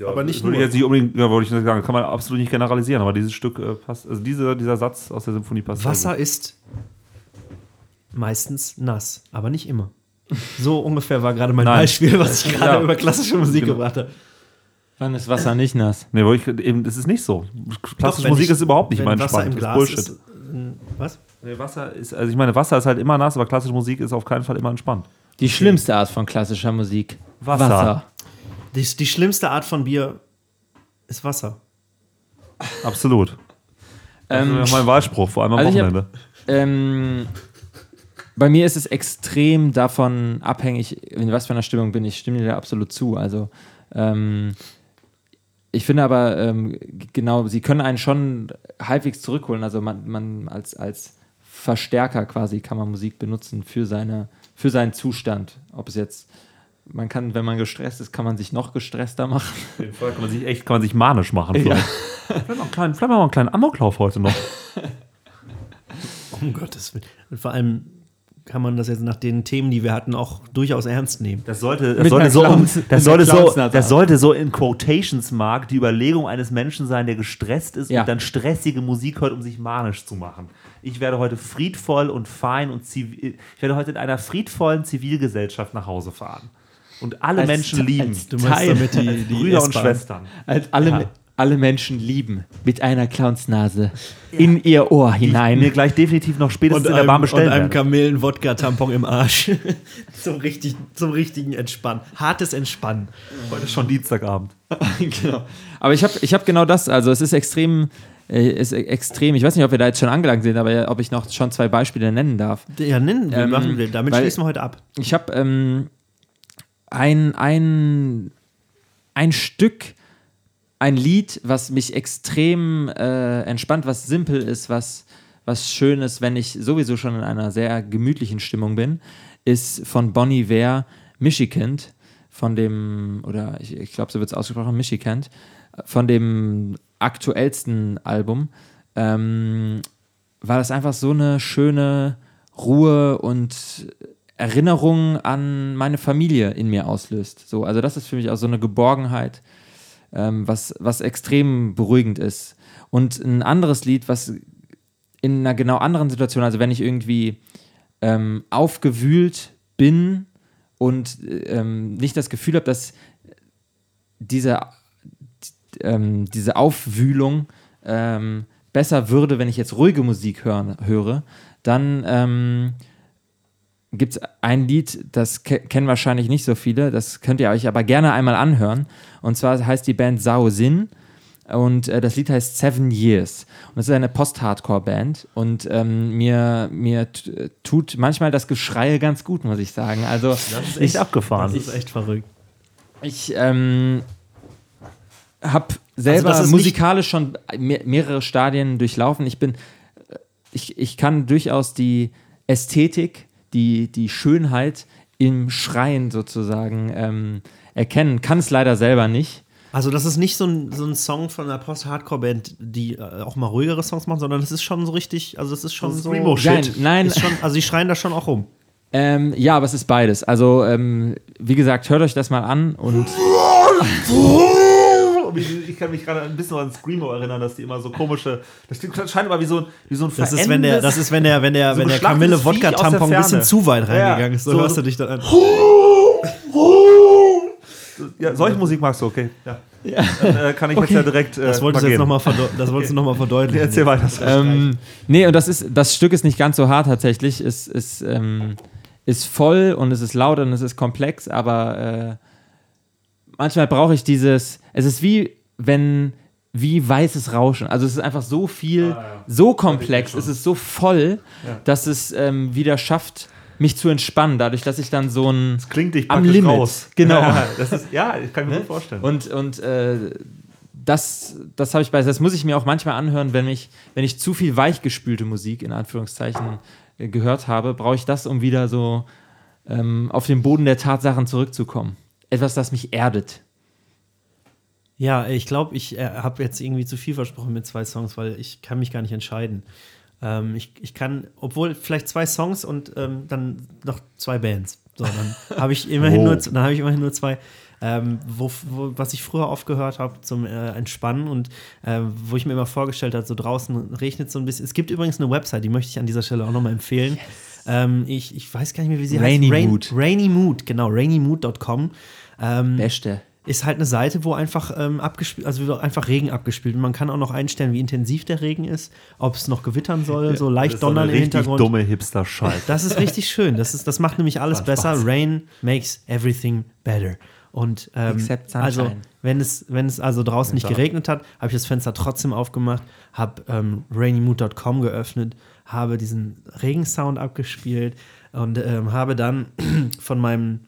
aber nicht würde nur. Jetzt nicht unbedingt, ja, wollte ich nicht sagen, kann man absolut nicht generalisieren, aber dieses Stück äh, passt, also diese, dieser Satz aus der Symphonie passt. Wasser gut. ist meistens nass, aber nicht immer. So ungefähr war gerade mein Nein. Beispiel, was ich *laughs* gerade Ja. über klassische Musik Genau. gebracht habe. Wann ist Wasser nicht nass? Nee, wo ich, eben, das ist nicht so. Klassische wenn Musik ich- ist überhaupt nicht mein Wasser Entspannt. im Glas Bullshit. ist. äh, Was? Nee, Wasser ist, also ich meine, Wasser ist halt immer nass, aber klassische Musik ist auf keinen Fall immer entspannt. Die schlimmste Art von klassischer Musik. Wasser. Die, die schlimmste Art von Bier ist Wasser. Absolut. *laughs* Das Ähm, ist mein Wahlspruch, vor allem am also ich hab- Wochenende. Ähm, bei mir ist es extrem davon abhängig, in was für einer Stimmung bin. Ich stimme dir da absolut zu. Also, ähm, ich finde aber, ähm, genau, sie können einen schon halbwegs zurückholen. Also, man, man als, als Verstärker quasi kann man Musik benutzen für, seine, für seinen Zustand. Ob es jetzt, man kann, wenn man gestresst ist, kann man sich noch gestresster machen. Auf jeden Fall kann man sich echt, kann man sich manisch machen. Vielleicht. vielleicht, mal einen kleinen, vielleicht mal einen kleinen Amoklauf heute noch. *laughs* Um Gottes Willen. Und vor allem kann man das jetzt nach den Themen, die wir hatten, auch durchaus ernst nehmen. Das sollte, das sollte, so, Clowns- das, sollte so, das sollte so in Quotations Mark die Überlegung eines Menschen sein, der gestresst ist Ja. und dann stressige Musik hört, um sich manisch zu machen. Ich werde heute friedvoll und fein und zivil, ich werde heute in einer friedvollen Zivilgesellschaft nach Hause fahren. Und alle Als- Menschen lieben. als Du meinst Teil- damit die, *laughs* die Brüder und. Schwestern. Als alle, Ja. Alle Menschen lieben mit einer Clownsnase in ihr Ohr hinein. Mir gleich definitiv noch spätestens Und in der einem, Bahn und bestellen einem. Kamelen-Wodka-Tampon im Arsch. *laughs* zum, richtig, zum richtigen Entspannen. Hartes Entspannen. Heute ist schon Dienstagabend. *laughs* genau. Aber ich habe ich hab genau das. Also es ist extrem, äh, ist extrem. Ich weiß nicht, ob wir da jetzt schon angelangt sind, aber ja, ob ich noch schon zwei Beispiele nennen darf. Ja, nennen wir, Ähm, machen wir. Damit schließen wir heute ab. Ich habe ähm, ein, ein, ein Stück, ein Lied, was mich extrem äh, entspannt, was simpel ist, was, was schön ist, wenn ich sowieso schon in einer sehr gemütlichen Stimmung bin, ist von Bonnie Ware Michigan, von dem, oder ich, ich glaube, so wird es ausgesprochen, Michigan, von dem aktuellsten Album. Ähm, war das einfach so eine schöne Ruhe und Erinnerung an meine Familie in mir auslöst. So, also das ist für mich auch so eine Geborgenheit, ähm, was, was extrem beruhigend ist. Und ein anderes Lied, was in einer genau anderen Situation, also wenn ich irgendwie ähm, aufgewühlt bin und ähm, nicht das Gefühl habe, dass diese, ähm, diese Aufwühlung ähm, besser würde, wenn ich jetzt ruhige Musik hören, höre, dann ähm, gibt es ein Lied, das ke kennen wahrscheinlich nicht so viele, das könnt ihr euch aber gerne einmal anhören. Und zwar heißt die Band Sao Sin. Und äh, das Lied heißt Seven Years. Und das ist eine Post-Hardcore-Band. Und ähm, mir, mir tut manchmal das Geschrei ganz gut, muss ich sagen. Also Das ist echt abgefahren. Das ist echt verrückt. ich ähm, habe selber Also das ist musikalisch schon me mehrere Stadien durchlaufen. Ich bin, äh, ich, ich kann durchaus die Ästhetik, die, die Schönheit im Schreien sozusagen ähm, erkennen. Kann es leider selber nicht. Also, das ist nicht so ein, so ein Song von einer Post-Hardcore-Band, die äh, auch mal ruhigere Songs machen, sondern das ist schon so richtig, also das ist schon so. Screamo-Shit. Nein, nein. Ist schon, also, die schreien da schon auch rum. Ähm, ja, aber es ist beides. Also, ähm, wie gesagt, hört euch das mal an und *laughs* Ich kann mich gerade ein bisschen an Screamo erinnern, dass die immer so komische. Das scheint immer wie so ein, wie so ein Das ist, wenn der, das ist, wenn der, wenn der, so wenn der geschlachtetes Kamille Viech Wodka-Tampon aus der ein bisschen zu weit Ja, reingegangen ist. So, so- hörst du dich dann an. *laughs* Ja, solche Musik magst du, okay. Ja. Dann, äh, kann ich jetzt ja direkt. Äh, Das wolltest du jetzt nochmal du noch mal verdeutlichen. Erzähl weiter. Ähm, nee, und das ist, das Stück ist nicht ganz so hart tatsächlich. Es ist, ähm, ist voll und es ist laut und es ist komplex, aber äh, manchmal brauche ich dieses. Es ist wie wenn wie weißes Rauschen. Also es ist einfach so viel, so komplex, es ist so voll, dass es ähm, wieder schafft, mich zu entspannen, dadurch, dass ich dann so ein Klingt dich am Limit. raus. Genau. Ja, das ist, ja, ich kann mir gut vorstellen. Und, und äh, das, das habe ich bei, das muss ich mir auch manchmal anhören, wenn ich, wenn ich zu viel weichgespülte Musik in Anführungszeichen äh, gehört habe, brauche ich das, um wieder so ähm, auf den Boden der Tatsachen zurückzukommen. Etwas, das mich erdet. Ja, ich glaube, ich äh, habe jetzt irgendwie zu viel versprochen mit zwei Songs, weil ich kann mich gar nicht entscheiden. Ähm, ich, ich kann, obwohl vielleicht zwei Songs und ähm, dann noch zwei Bands. So, dann *laughs* habe ich immerhin Oh. nur, dann habe ich immerhin nur zwei. Ähm, wo, wo, was ich früher oft gehört habe zum äh, Entspannen und äh, wo ich mir immer vorgestellt habe, so draußen regnet so ein bisschen. Es gibt übrigens eine Website, die möchte ich an dieser Stelle auch nochmal empfehlen. Ähm, ich, ich weiß gar nicht mehr, wie sie Rainy heißt. Mood. Rainy Mood, genau, rainymood.com. Ähm, Beste. Ist halt eine Seite, wo einfach ähm, abgespielt, also wird einfach Regen abgespielt. Und man kann auch noch einstellen, wie intensiv der Regen ist, ob es noch gewittern soll, so Das leicht ist eine donnern im richtig Hintergrund. dumme Hipster-Scheiße. Das ist richtig schön. Das, ist, das macht nämlich alles besser. Spaß. Rain makes everything better. Und ähm, also, wenn es, wenn es also draußen nicht geregnet hat, habe ich das Fenster trotzdem aufgemacht, habe ähm, rainymood.com geöffnet, habe diesen Regensound abgespielt und ähm, habe dann *clears throat* von meinem,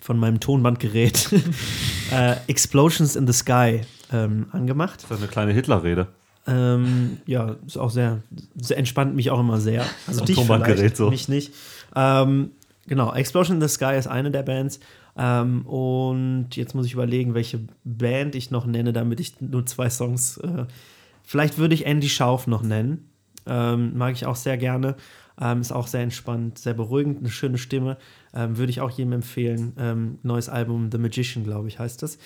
von meinem Tonbandgerät *laughs* äh, Explosions in the Sky ähm, angemacht. Das ist eine kleine Hitler-Rede. Ähm, ja, ist auch sehr, sehr, entspannt mich auch immer sehr. *laughs* Also dich Tonbandgerät vielleicht, so. mich nicht. Ähm, genau, Explosion in the Sky ist eine der Bands. Ähm, und jetzt muss ich überlegen, welche Band ich noch nenne, damit ich nur zwei Songs. Äh, vielleicht würde ich Andy Schauf noch nennen. Ähm, mag ich auch sehr gerne. Ähm, ist auch sehr entspannt, sehr beruhigend, eine schöne Stimme. Ähm, würde ich auch jedem empfehlen. Ähm, neues Album The Magician, glaube ich, heißt das.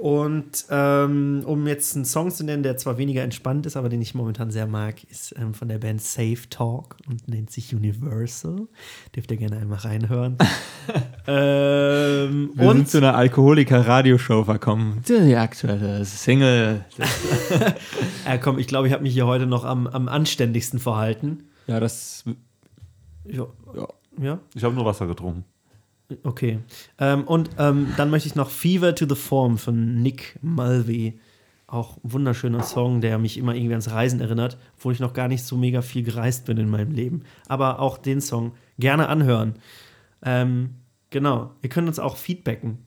Und ähm, um jetzt einen Song zu nennen, der zwar weniger entspannt ist, aber den ich momentan sehr mag, ist ähm, von der Band Safe Talk und nennt sich Universal. Dürft ihr gerne einmal reinhören. *laughs* ähm, Wir sind und zu einer Alkoholiker-Radioshow verkommen. Die aktuelle Single. *laughs* äh, komm, ich glaube, ich habe mich hier heute noch am, am anständigsten verhalten. Ja, das. Ja. Ja. ja? Ich habe nur Wasser getrunken. Okay. Ähm, und ähm, dann möchte ich noch Fever to the Form von Nick Mulvey. Auch ein wunderschöner Song, der mich immer irgendwie ans Reisen erinnert, obwohl ich noch gar nicht so mega viel gereist bin in meinem Leben. Aber auch den Song gerne anhören. Ähm, genau. Ihr könnt uns auch feedbacken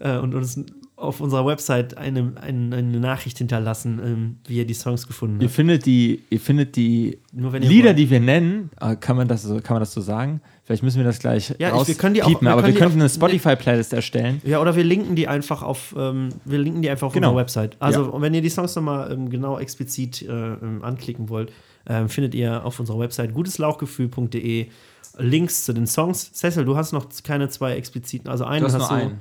äh, und uns auf unserer Website eine, eine, eine Nachricht hinterlassen, ähm, wie ihr die Songs gefunden Ihr habt. findet die, ihr findet die Nur wenn ihr Lieder, wollt. die wir nennen, äh, kann man das so, kann man das so sagen? Vielleicht müssen wir das gleich Ja, ich- wir können die auch- wir aber können wir könnten eine Spotify-Playlist erstellen. Ja, oder wir linken die einfach auf, ähm, wir linken die einfach auf Genau. unserer Website. Also, Ja. und wenn ihr die Songs nochmal ähm, genau explizit äh, ähm, anklicken wollt, ähm, findet ihr auf unserer Website guteslauchgefühl.de Links zu den Songs. Cecil, du hast noch keine zwei expliziten, also einen Du hast hast du. einen.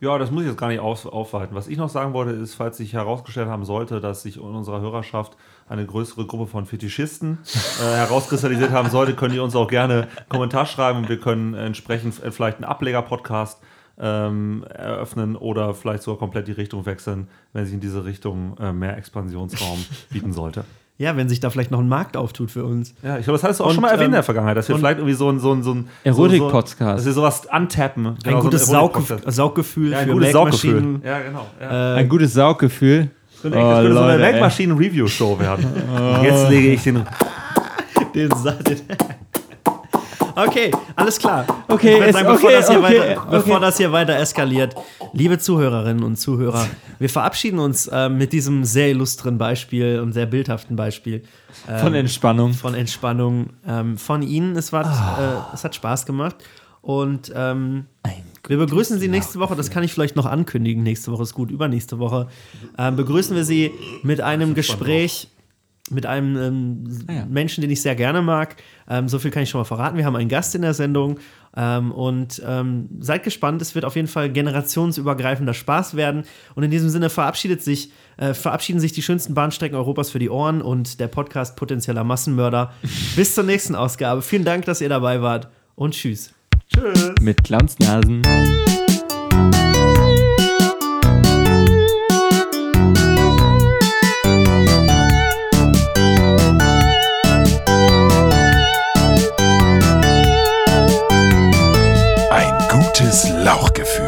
Ja, das muss ich jetzt gar nicht auf, aufweiten. Was ich noch sagen wollte, ist, falls sich herausgestellt haben sollte, dass sich in unserer Hörerschaft eine größere Gruppe von Fetischisten äh, herauskristallisiert haben sollte, könnt ihr uns auch gerne einen Kommentar schreiben und wir können entsprechend vielleicht einen Ableger-Podcast ähm, eröffnen oder vielleicht sogar komplett die Richtung wechseln, wenn sich in diese Richtung äh, mehr Expansionsraum bieten sollte. Ja, wenn sich da vielleicht noch ein Markt auftut für uns. Ja, ich glaube, das hattest du auch Und, schon mal erwähnt in ähm, der Vergangenheit, dass wir vielleicht irgendwie so ein, so ein, so ein Erotik-Podcast. So, so, dass wir sowas antappen. Genau, ein gutes so ein Erotik-Podcast. Sauggefühl, Ja, ein für gutes. Sauggefühl. Ja, genau. Ja. Äh, Ein gutes Sauggefühl. könnte, das könnte so eine. Weltmaschinen-Review-Show werden. Und *laughs* Jetzt lege ich den. *laughs* Den Sa- den Okay, alles klar. Okay, es- sagen, bevor, okay, das hier okay, weiter, okay. bevor das hier weiter eskaliert, liebe Zuhörerinnen und Zuhörer, wir verabschieden uns ähm, mit diesem sehr illustren Beispiel und sehr bildhaften Beispiel Von Entspannung. von Entspannung ähm, von Ihnen. Es, war, äh, es hat Spaß gemacht. Und ähm, wir begrüßen Sie nächste Woche, das kann ich vielleicht noch ankündigen, nächste Woche ist gut, übernächste Woche, ähm, begrüßen wir Sie mit einem Gespräch mit einem ähm, Ah ja. Menschen, den ich sehr gerne mag. Ähm, so viel kann ich schon mal verraten. Wir haben einen Gast in der Sendung ähm, und ähm, seid gespannt. Es wird auf jeden Fall generationsübergreifender Spaß werden. Und in diesem Sinne verabschiedet sich, äh, verabschieden sich die schönsten Bahnstrecken Europas für die Ohren und der Podcast Potenzieller Massenmörder. *laughs* Bis zur nächsten Ausgabe. Vielen Dank, dass ihr dabei wart und tschüss. Tschüss. Mit Clownsnasen. Gutes Lauchgefühl.